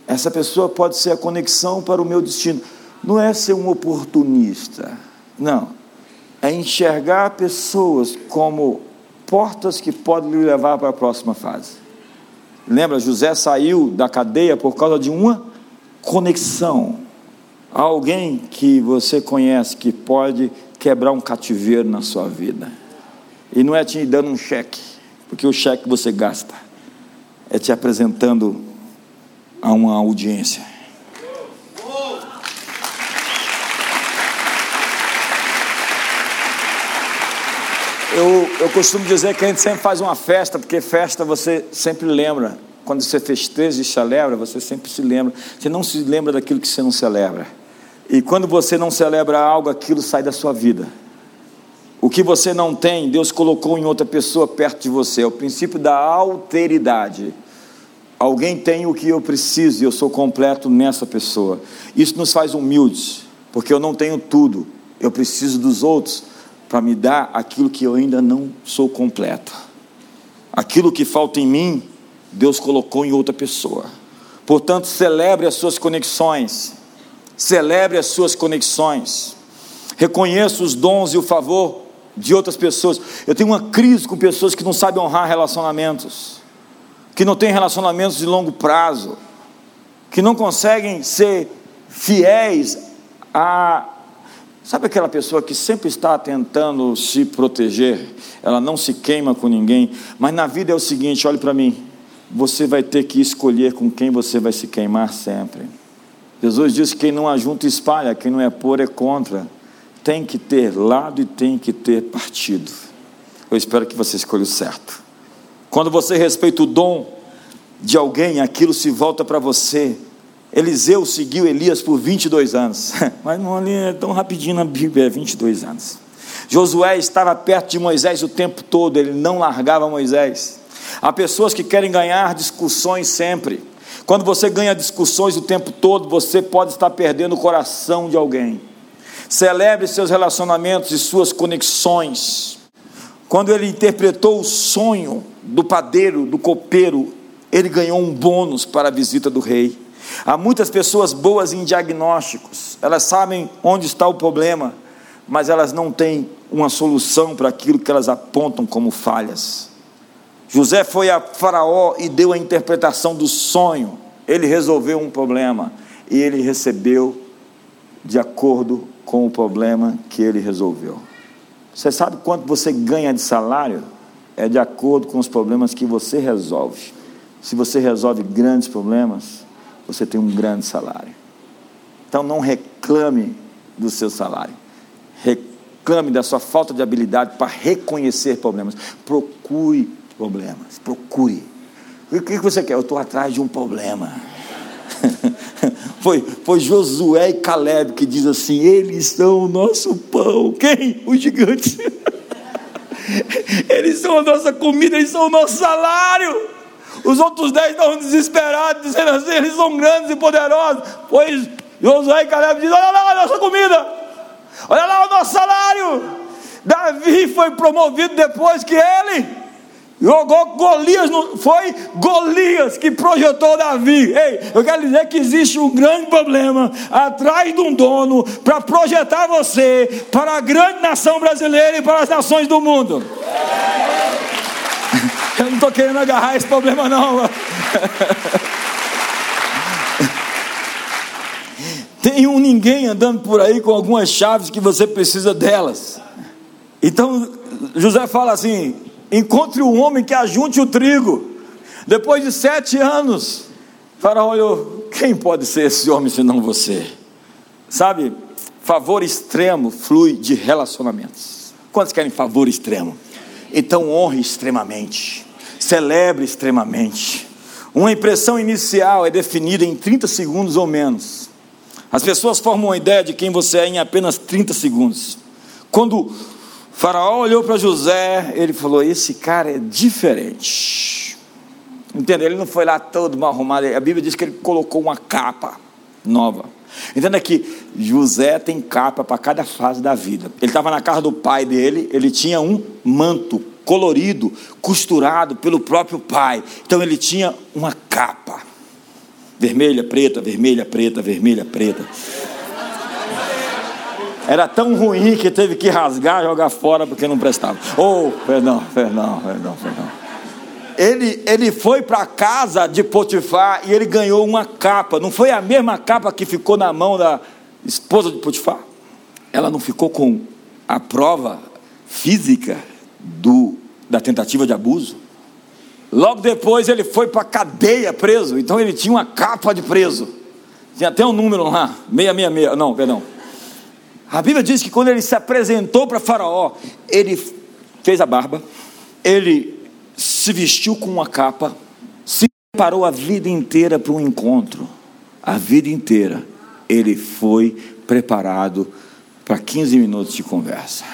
essa pessoa pode ser a conexão para o meu destino. Não é ser um oportunista, não. É enxergar pessoas como portas que podem lhe levar para a próxima fase. Lembra, José saiu da cadeia por causa de uma conexão. Alguém que você conhece que pode quebrar um cativeiro na sua vida. E não é te dando um cheque, porque o cheque você gasta. É te apresentando a uma audiência. Eu, eu costumo dizer que a gente sempre faz uma festa, porque festa você sempre lembra. Quando você festeja e celebra, você sempre se lembra. Você não se lembra daquilo que você não celebra. E quando você não celebra algo, aquilo sai da sua vida. O que você não tem, Deus colocou em outra pessoa perto de você. É o princípio da alteridade. Alguém tem o que eu preciso e eu sou completo nessa pessoa. Isso nos faz humildes, porque eu não tenho tudo. Eu preciso dos outros para me dar aquilo que eu ainda não sou completo. Aquilo que falta em mim, Deus colocou em outra pessoa. Portanto, celebre as suas conexões. Celebre as suas conexões. Reconheça os dons e o favor de outras pessoas. Eu tenho uma crise com pessoas que não sabem honrar relacionamentos que não têm relacionamentos de longo prazo, que não conseguem ser fiéis a. Sabe aquela pessoa que sempre está tentando se proteger, ela não se queima com ninguém, mas na vida é o seguinte: olhe para mim, você vai ter que escolher com quem você vai se queimar sempre. Jesus disse: quem não ajunta espalha, quem não é por é contra. Tem que ter lado e tem que ter partido. Eu espero que você escolha o certo. Quando você respeita o dom de alguém, aquilo se volta para você. Eliseu seguiu Elias por 22 anos, mas não é tão rapidinho na Bíblia, é 22 anos. Josué estava perto de Moisés o tempo todo, ele não largava Moisés. Há pessoas que querem ganhar discussões sempre. Quando você ganha discussões o tempo todo, você pode estar perdendo o coração de alguém. Celebre seus relacionamentos e suas conexões. Quando ele interpretou o sonho do padeiro, do copeiro, ele ganhou um bônus para a visita do rei. Há muitas pessoas boas em diagnósticos, elas sabem onde está o problema, mas elas não têm uma solução para aquilo que elas apontam como falhas. José foi a Faraó e deu a interpretação do sonho. Ele resolveu um problema e ele recebeu de acordo com o problema que ele resolveu. Você sabe quanto você ganha de salário? É de acordo com os problemas que você resolve. Se você resolve grandes problemas, você tem um grande salário. Então não reclame do seu salário. Reclame da sua falta de habilidade para reconhecer problemas. Procure problemas. Procure. O que você quer? Eu estou atrás de um problema. foi, foi Josué e Caleb que diz assim: eles são o nosso pão. Quem? Os gigantes. eles são a nossa comida, eles são o nosso salário. Os outros dez estão desesperados, dizendo assim: eles são grandes e poderosos. Pois Josué e Caleb dizem: olha lá a nossa comida, olha lá o nosso salário. Davi foi promovido depois que ele Jogou Golias, não foi Golias que projetou Davi. Ei, eu quero dizer que existe um grande problema atrás de um dono para projetar você para a grande nação brasileira e para as nações do mundo. Eu não estou querendo agarrar esse problema, não. Tem um ninguém andando por aí com algumas chaves que você precisa delas. Então, José fala assim: Encontre um homem que ajunte o trigo. Depois de sete anos, Faraó olhou: quem pode ser esse homem senão você? Sabe, favor extremo flui de relacionamentos. Quantos querem favor extremo? Então honre extremamente, celebre extremamente. Uma impressão inicial é definida em 30 segundos ou menos. As pessoas formam uma ideia de quem você é em apenas 30 segundos. Quando Faraó olhou para José, ele falou: Esse cara é diferente. Entendeu? Ele não foi lá todo mal arrumado. A Bíblia diz que ele colocou uma capa nova. Entenda que José tem capa para cada fase da vida. Ele estava na casa do pai dele, ele tinha um manto colorido, costurado pelo próprio pai. Então ele tinha uma capa. Vermelha, preta, vermelha, preta, vermelha, preta. Era tão ruim que teve que rasgar, jogar fora porque não prestava. Oh, perdão, perdão, perdão, perdão. Ele, ele foi para a casa de Potifar e ele ganhou uma capa. Não foi a mesma capa que ficou na mão da esposa de Potifar? Ela não ficou com a prova física do, da tentativa de abuso? Logo depois ele foi para a cadeia preso. Então ele tinha uma capa de preso. Tinha até um número lá, 666. Não, perdão. A Bíblia diz que quando ele se apresentou para Faraó, ele fez a barba, ele se vestiu com uma capa, se preparou a vida inteira para um encontro. A vida inteira ele foi preparado para 15 minutos de conversa.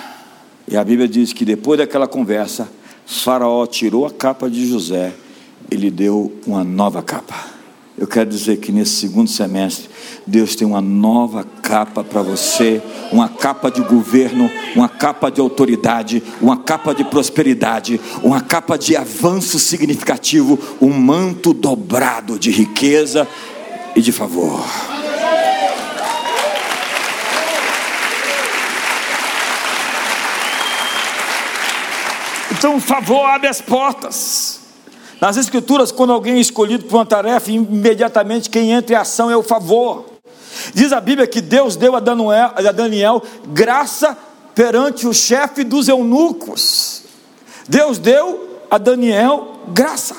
E a Bíblia diz que depois daquela conversa, Faraó tirou a capa de José e lhe deu uma nova capa. Eu quero dizer que nesse segundo semestre, Deus tem uma nova capa para você, uma capa de governo, uma capa de autoridade, uma capa de prosperidade, uma capa de avanço significativo, um manto dobrado de riqueza e de favor. Então, favor abre as portas. Nas Escrituras, quando alguém é escolhido para uma tarefa, imediatamente quem entra em ação é o favor. Diz a Bíblia que Deus deu a Daniel, a Daniel graça perante o chefe dos eunucos. Deus deu a Daniel graça.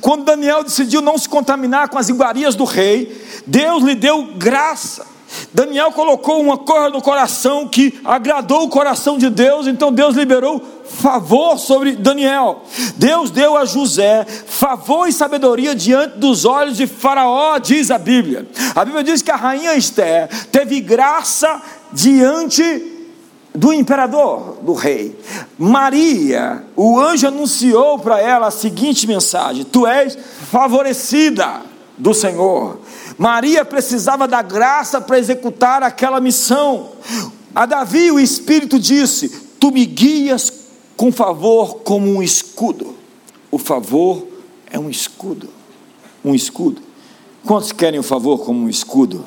Quando Daniel decidiu não se contaminar com as iguarias do rei, Deus lhe deu graça. Daniel colocou uma coisa no coração que agradou o coração de Deus, então Deus liberou favor sobre Daniel. Deus deu a José favor e sabedoria diante dos olhos de Faraó, diz a Bíblia. A Bíblia diz que a rainha Esther teve graça diante do imperador, do rei. Maria, o anjo anunciou para ela a seguinte mensagem: Tu és favorecida do Senhor. Maria precisava da graça para executar aquela missão. A Davi o Espírito disse: Tu me guias com favor como um escudo. O favor é um escudo. Um escudo. Quantos querem o favor como um escudo?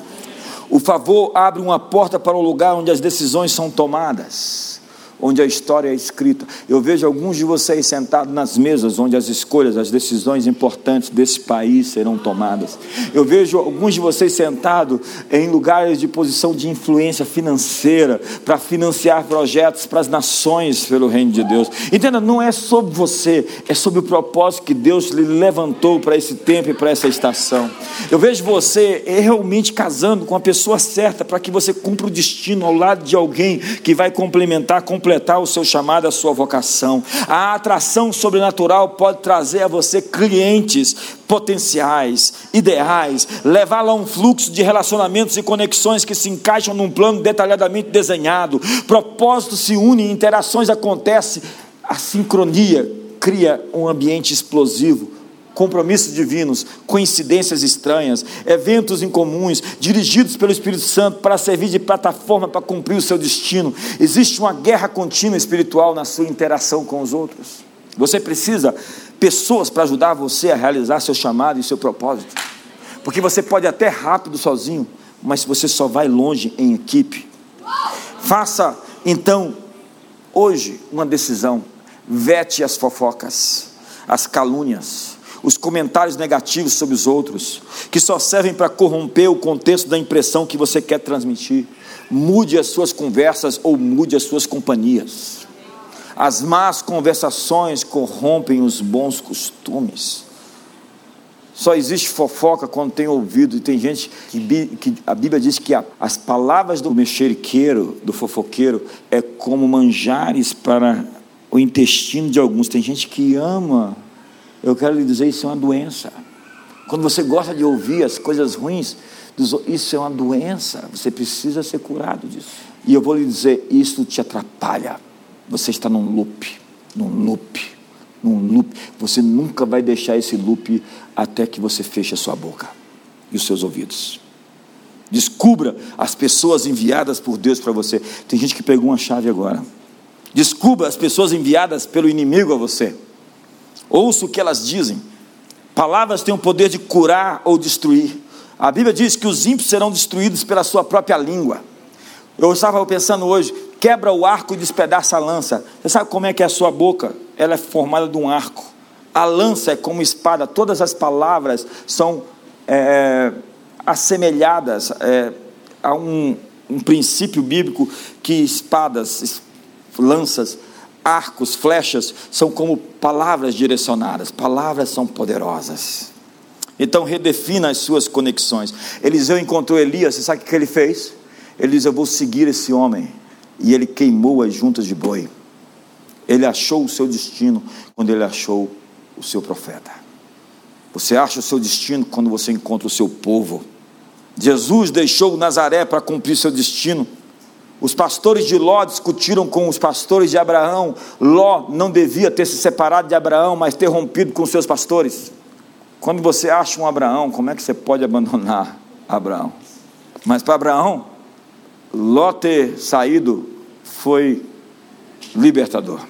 O favor abre uma porta para o lugar onde as decisões são tomadas onde a história é escrita. Eu vejo alguns de vocês sentados nas mesas onde as escolhas, as decisões importantes desse país serão tomadas. Eu vejo alguns de vocês sentados em lugares de posição de influência financeira para financiar projetos para as nações pelo reino de Deus. Entenda, não é sobre você, é sobre o propósito que Deus lhe levantou para esse tempo e para essa estação. Eu vejo você realmente casando com a pessoa certa para que você cumpra o destino ao lado de alguém que vai complementar, complementar completar o seu chamado, a sua vocação. A atração sobrenatural pode trazer a você clientes potenciais, ideais, levá-la a um fluxo de relacionamentos e conexões que se encaixam num plano detalhadamente desenhado. Propósitos se unem, interações acontecem, a sincronia cria um ambiente explosivo compromissos divinos, coincidências estranhas, eventos incomuns, dirigidos pelo Espírito Santo para servir de plataforma para cumprir o seu destino. Existe uma guerra contínua espiritual na sua interação com os outros. Você precisa pessoas para ajudar você a realizar seu chamado e seu propósito. Porque você pode até rápido sozinho, mas você só vai longe em equipe. Faça então hoje uma decisão. Vete as fofocas, as calúnias, os comentários negativos sobre os outros, que só servem para corromper o contexto da impressão que você quer transmitir. Mude as suas conversas ou mude as suas companhias. As más conversações corrompem os bons costumes. Só existe fofoca quando tem ouvido, e tem gente que, que a Bíblia diz que a, as palavras do mexeriqueiro, do fofoqueiro, é como manjares para o intestino de alguns. Tem gente que ama eu quero lhe dizer, isso é uma doença. Quando você gosta de ouvir as coisas ruins, isso é uma doença. Você precisa ser curado disso. E eu vou lhe dizer, isso te atrapalha. Você está num loop, num loop, num loop. Você nunca vai deixar esse loop até que você feche a sua boca e os seus ouvidos. Descubra as pessoas enviadas por Deus para você. Tem gente que pegou uma chave agora. Descubra as pessoas enviadas pelo inimigo a você. Ouça o que elas dizem. Palavras têm o poder de curar ou destruir. A Bíblia diz que os ímpios serão destruídos pela sua própria língua. Eu estava pensando hoje, quebra o arco e despedaça a lança. Você sabe como é que é a sua boca? Ela é formada de um arco. A lança é como espada. Todas as palavras são é, assemelhadas é, a um, um princípio bíblico que espadas, lanças arcos, flechas, são como palavras direcionadas. Palavras são poderosas. Então redefina as suas conexões. Eliseu encontrou Elias, você sabe o que ele fez? Ele diz: Eu vou seguir esse homem. E ele queimou as juntas de boi. Ele achou o seu destino quando ele achou o seu profeta. Você acha o seu destino quando você encontra o seu povo. Jesus deixou Nazaré para cumprir seu destino. Os pastores de Ló discutiram com os pastores de Abraão. Ló não devia ter se separado de Abraão, mas ter rompido com seus pastores. Quando você acha um Abraão, como é que você pode abandonar Abraão? Mas para Abraão, Ló ter saído foi libertador.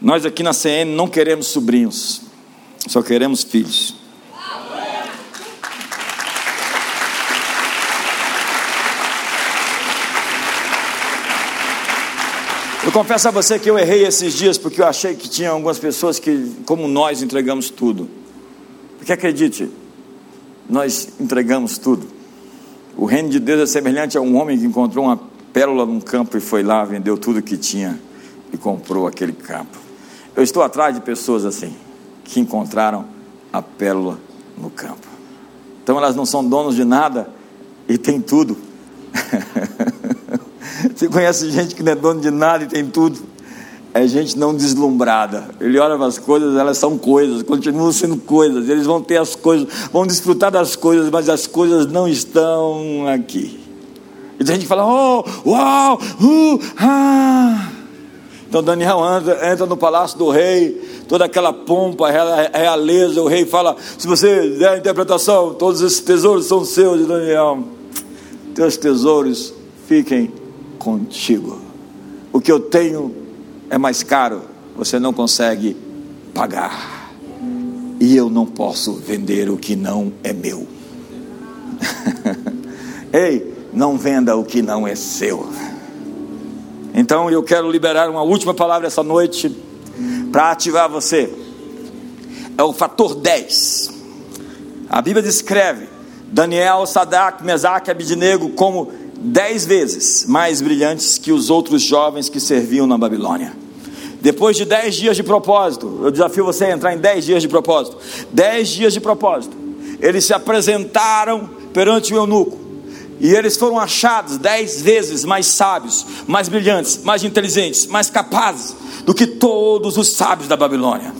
Nós aqui na CN não queremos sobrinhos, só queremos filhos. Eu confesso a você que eu errei esses dias porque eu achei que tinha algumas pessoas que, como nós, entregamos tudo. Porque acredite, nós entregamos tudo. O reino de Deus é semelhante a um homem que encontrou uma pérola num campo e foi lá, vendeu tudo que tinha e comprou aquele campo. Eu estou atrás de pessoas assim, que encontraram a pérola no campo. Então elas não são donos de nada e tem tudo. Você conhece gente que não é dono de nada e tem tudo? É gente não deslumbrada. Ele olha para as coisas, elas são coisas, continuam sendo coisas. Eles vão ter as coisas, vão desfrutar das coisas, mas as coisas não estão aqui. E tem gente fala, oh, uau, uh, ah. Então Daniel entra, entra no palácio do rei, toda aquela pompa, realeza. O rei fala: se você der a interpretação, todos esses tesouros são seus. E Daniel, teus tesouros fiquem contigo. O que eu tenho é mais caro, você não consegue pagar. E eu não posso vender o que não é meu. Ei, não venda o que não é seu. Então eu quero liberar uma última palavra essa noite para ativar você. É o fator 10. A Bíblia descreve Daniel, Sadak, Mesaque Abidinego como dez vezes mais brilhantes que os outros jovens que serviam na Babilônia. Depois de dez dias de propósito, eu desafio você a entrar em dez dias de propósito. Dez dias de propósito. Eles se apresentaram perante o eunuco. E eles foram achados dez vezes mais sábios, mais brilhantes, mais inteligentes, mais capazes do que todos os sábios da Babilônia.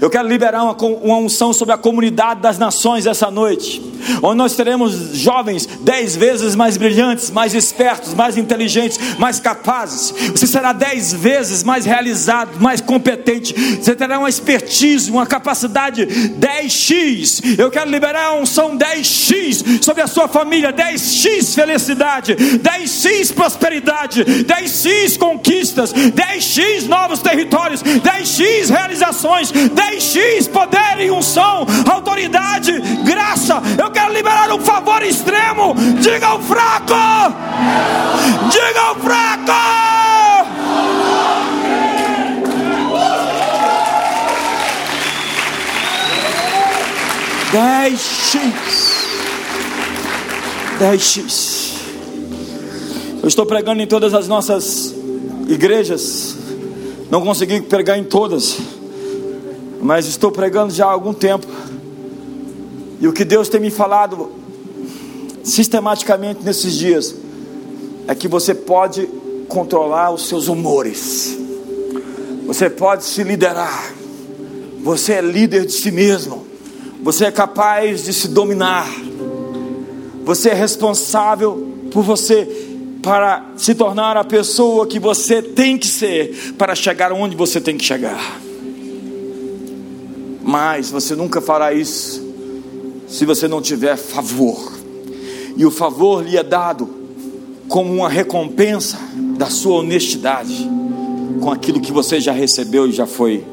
Eu quero liberar uma, uma unção sobre a comunidade das nações essa noite, onde nós teremos jovens dez vezes mais brilhantes, mais espertos, mais inteligentes, mais capazes. Você será dez vezes mais realizado, mais competente. Você terá uma expertise, uma capacidade 10x. Eu quero liberar a unção 10x sobre a sua família, 10x felicidade, 10x prosperidade, 10x conquistas, 10x novos territórios, 10x realizações, 10x poder e unção, autoridade, graça. Eu quero liberar um favor extremo. Diga ao fraco, diga ao fraco. Dez x, dez x. Eu estou pregando em todas as nossas igrejas. Não consegui pregar em todas mas estou pregando já há algum tempo. E o que Deus tem me falado sistematicamente nesses dias é que você pode controlar os seus humores. Você pode se liderar. Você é líder de si mesmo. Você é capaz de se dominar. Você é responsável por você para se tornar a pessoa que você tem que ser para chegar onde você tem que chegar. Mas você nunca fará isso se você não tiver favor. E o favor lhe é dado como uma recompensa da sua honestidade com aquilo que você já recebeu e já foi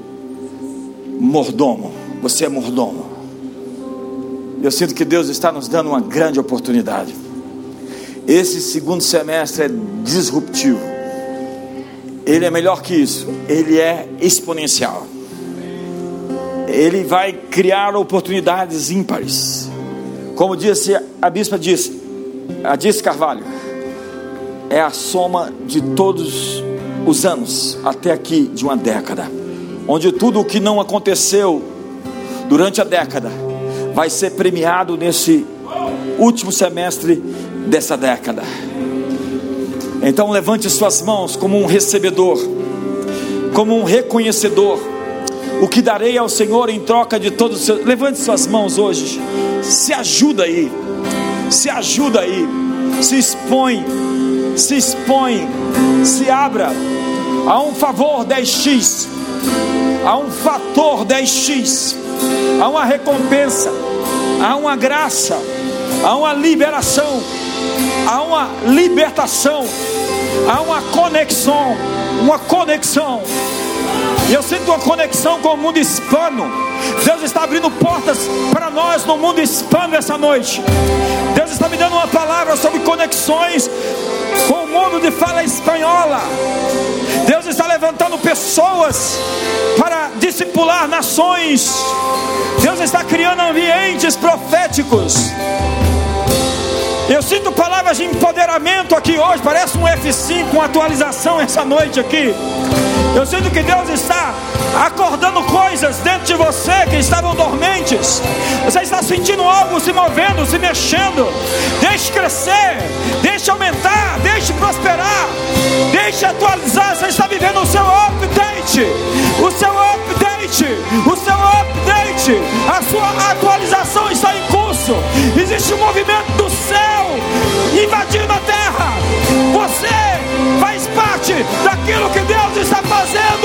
mordomo. Você é mordomo. Eu sinto que Deus está nos dando uma grande oportunidade. Esse segundo semestre é disruptivo. Ele é melhor que isso. Ele é exponencial ele vai criar oportunidades ímpares. Como disse a bispa disse, a disse Carvalho, é a soma de todos os anos até aqui de uma década, onde tudo o que não aconteceu durante a década vai ser premiado nesse último semestre dessa década. Então levante suas mãos como um recebedor, como um reconhecedor o que darei ao Senhor em troca de todos os seus. Levante suas mãos hoje. Se ajuda aí. Se ajuda aí. Se expõe. Se expõe. Se abra. Há um favor 10x. Há um fator 10x. Há uma recompensa. Há uma graça. Há uma liberação. Há uma libertação. Há uma conexão. Uma conexão eu sinto uma conexão com o mundo hispano. Deus está abrindo portas para nós no mundo hispano essa noite. Deus está me dando uma palavra sobre conexões com o mundo de fala espanhola. Deus está levantando pessoas para discipular nações. Deus está criando ambientes proféticos. Eu sinto palavras de empoderamento aqui hoje, parece um F5, uma atualização essa noite aqui. Eu sinto que Deus está acordando coisas dentro de você que estavam dormentes. Você está sentindo algo se movendo, se mexendo. Deixe crescer, deixe aumentar, deixe prosperar, deixe atualizar. Você está vivendo o seu update, o seu update, o seu update. A sua atualização está em curso. Existe um movimento do céu invadindo a terra. Você faz parte daquilo que Deus está fazer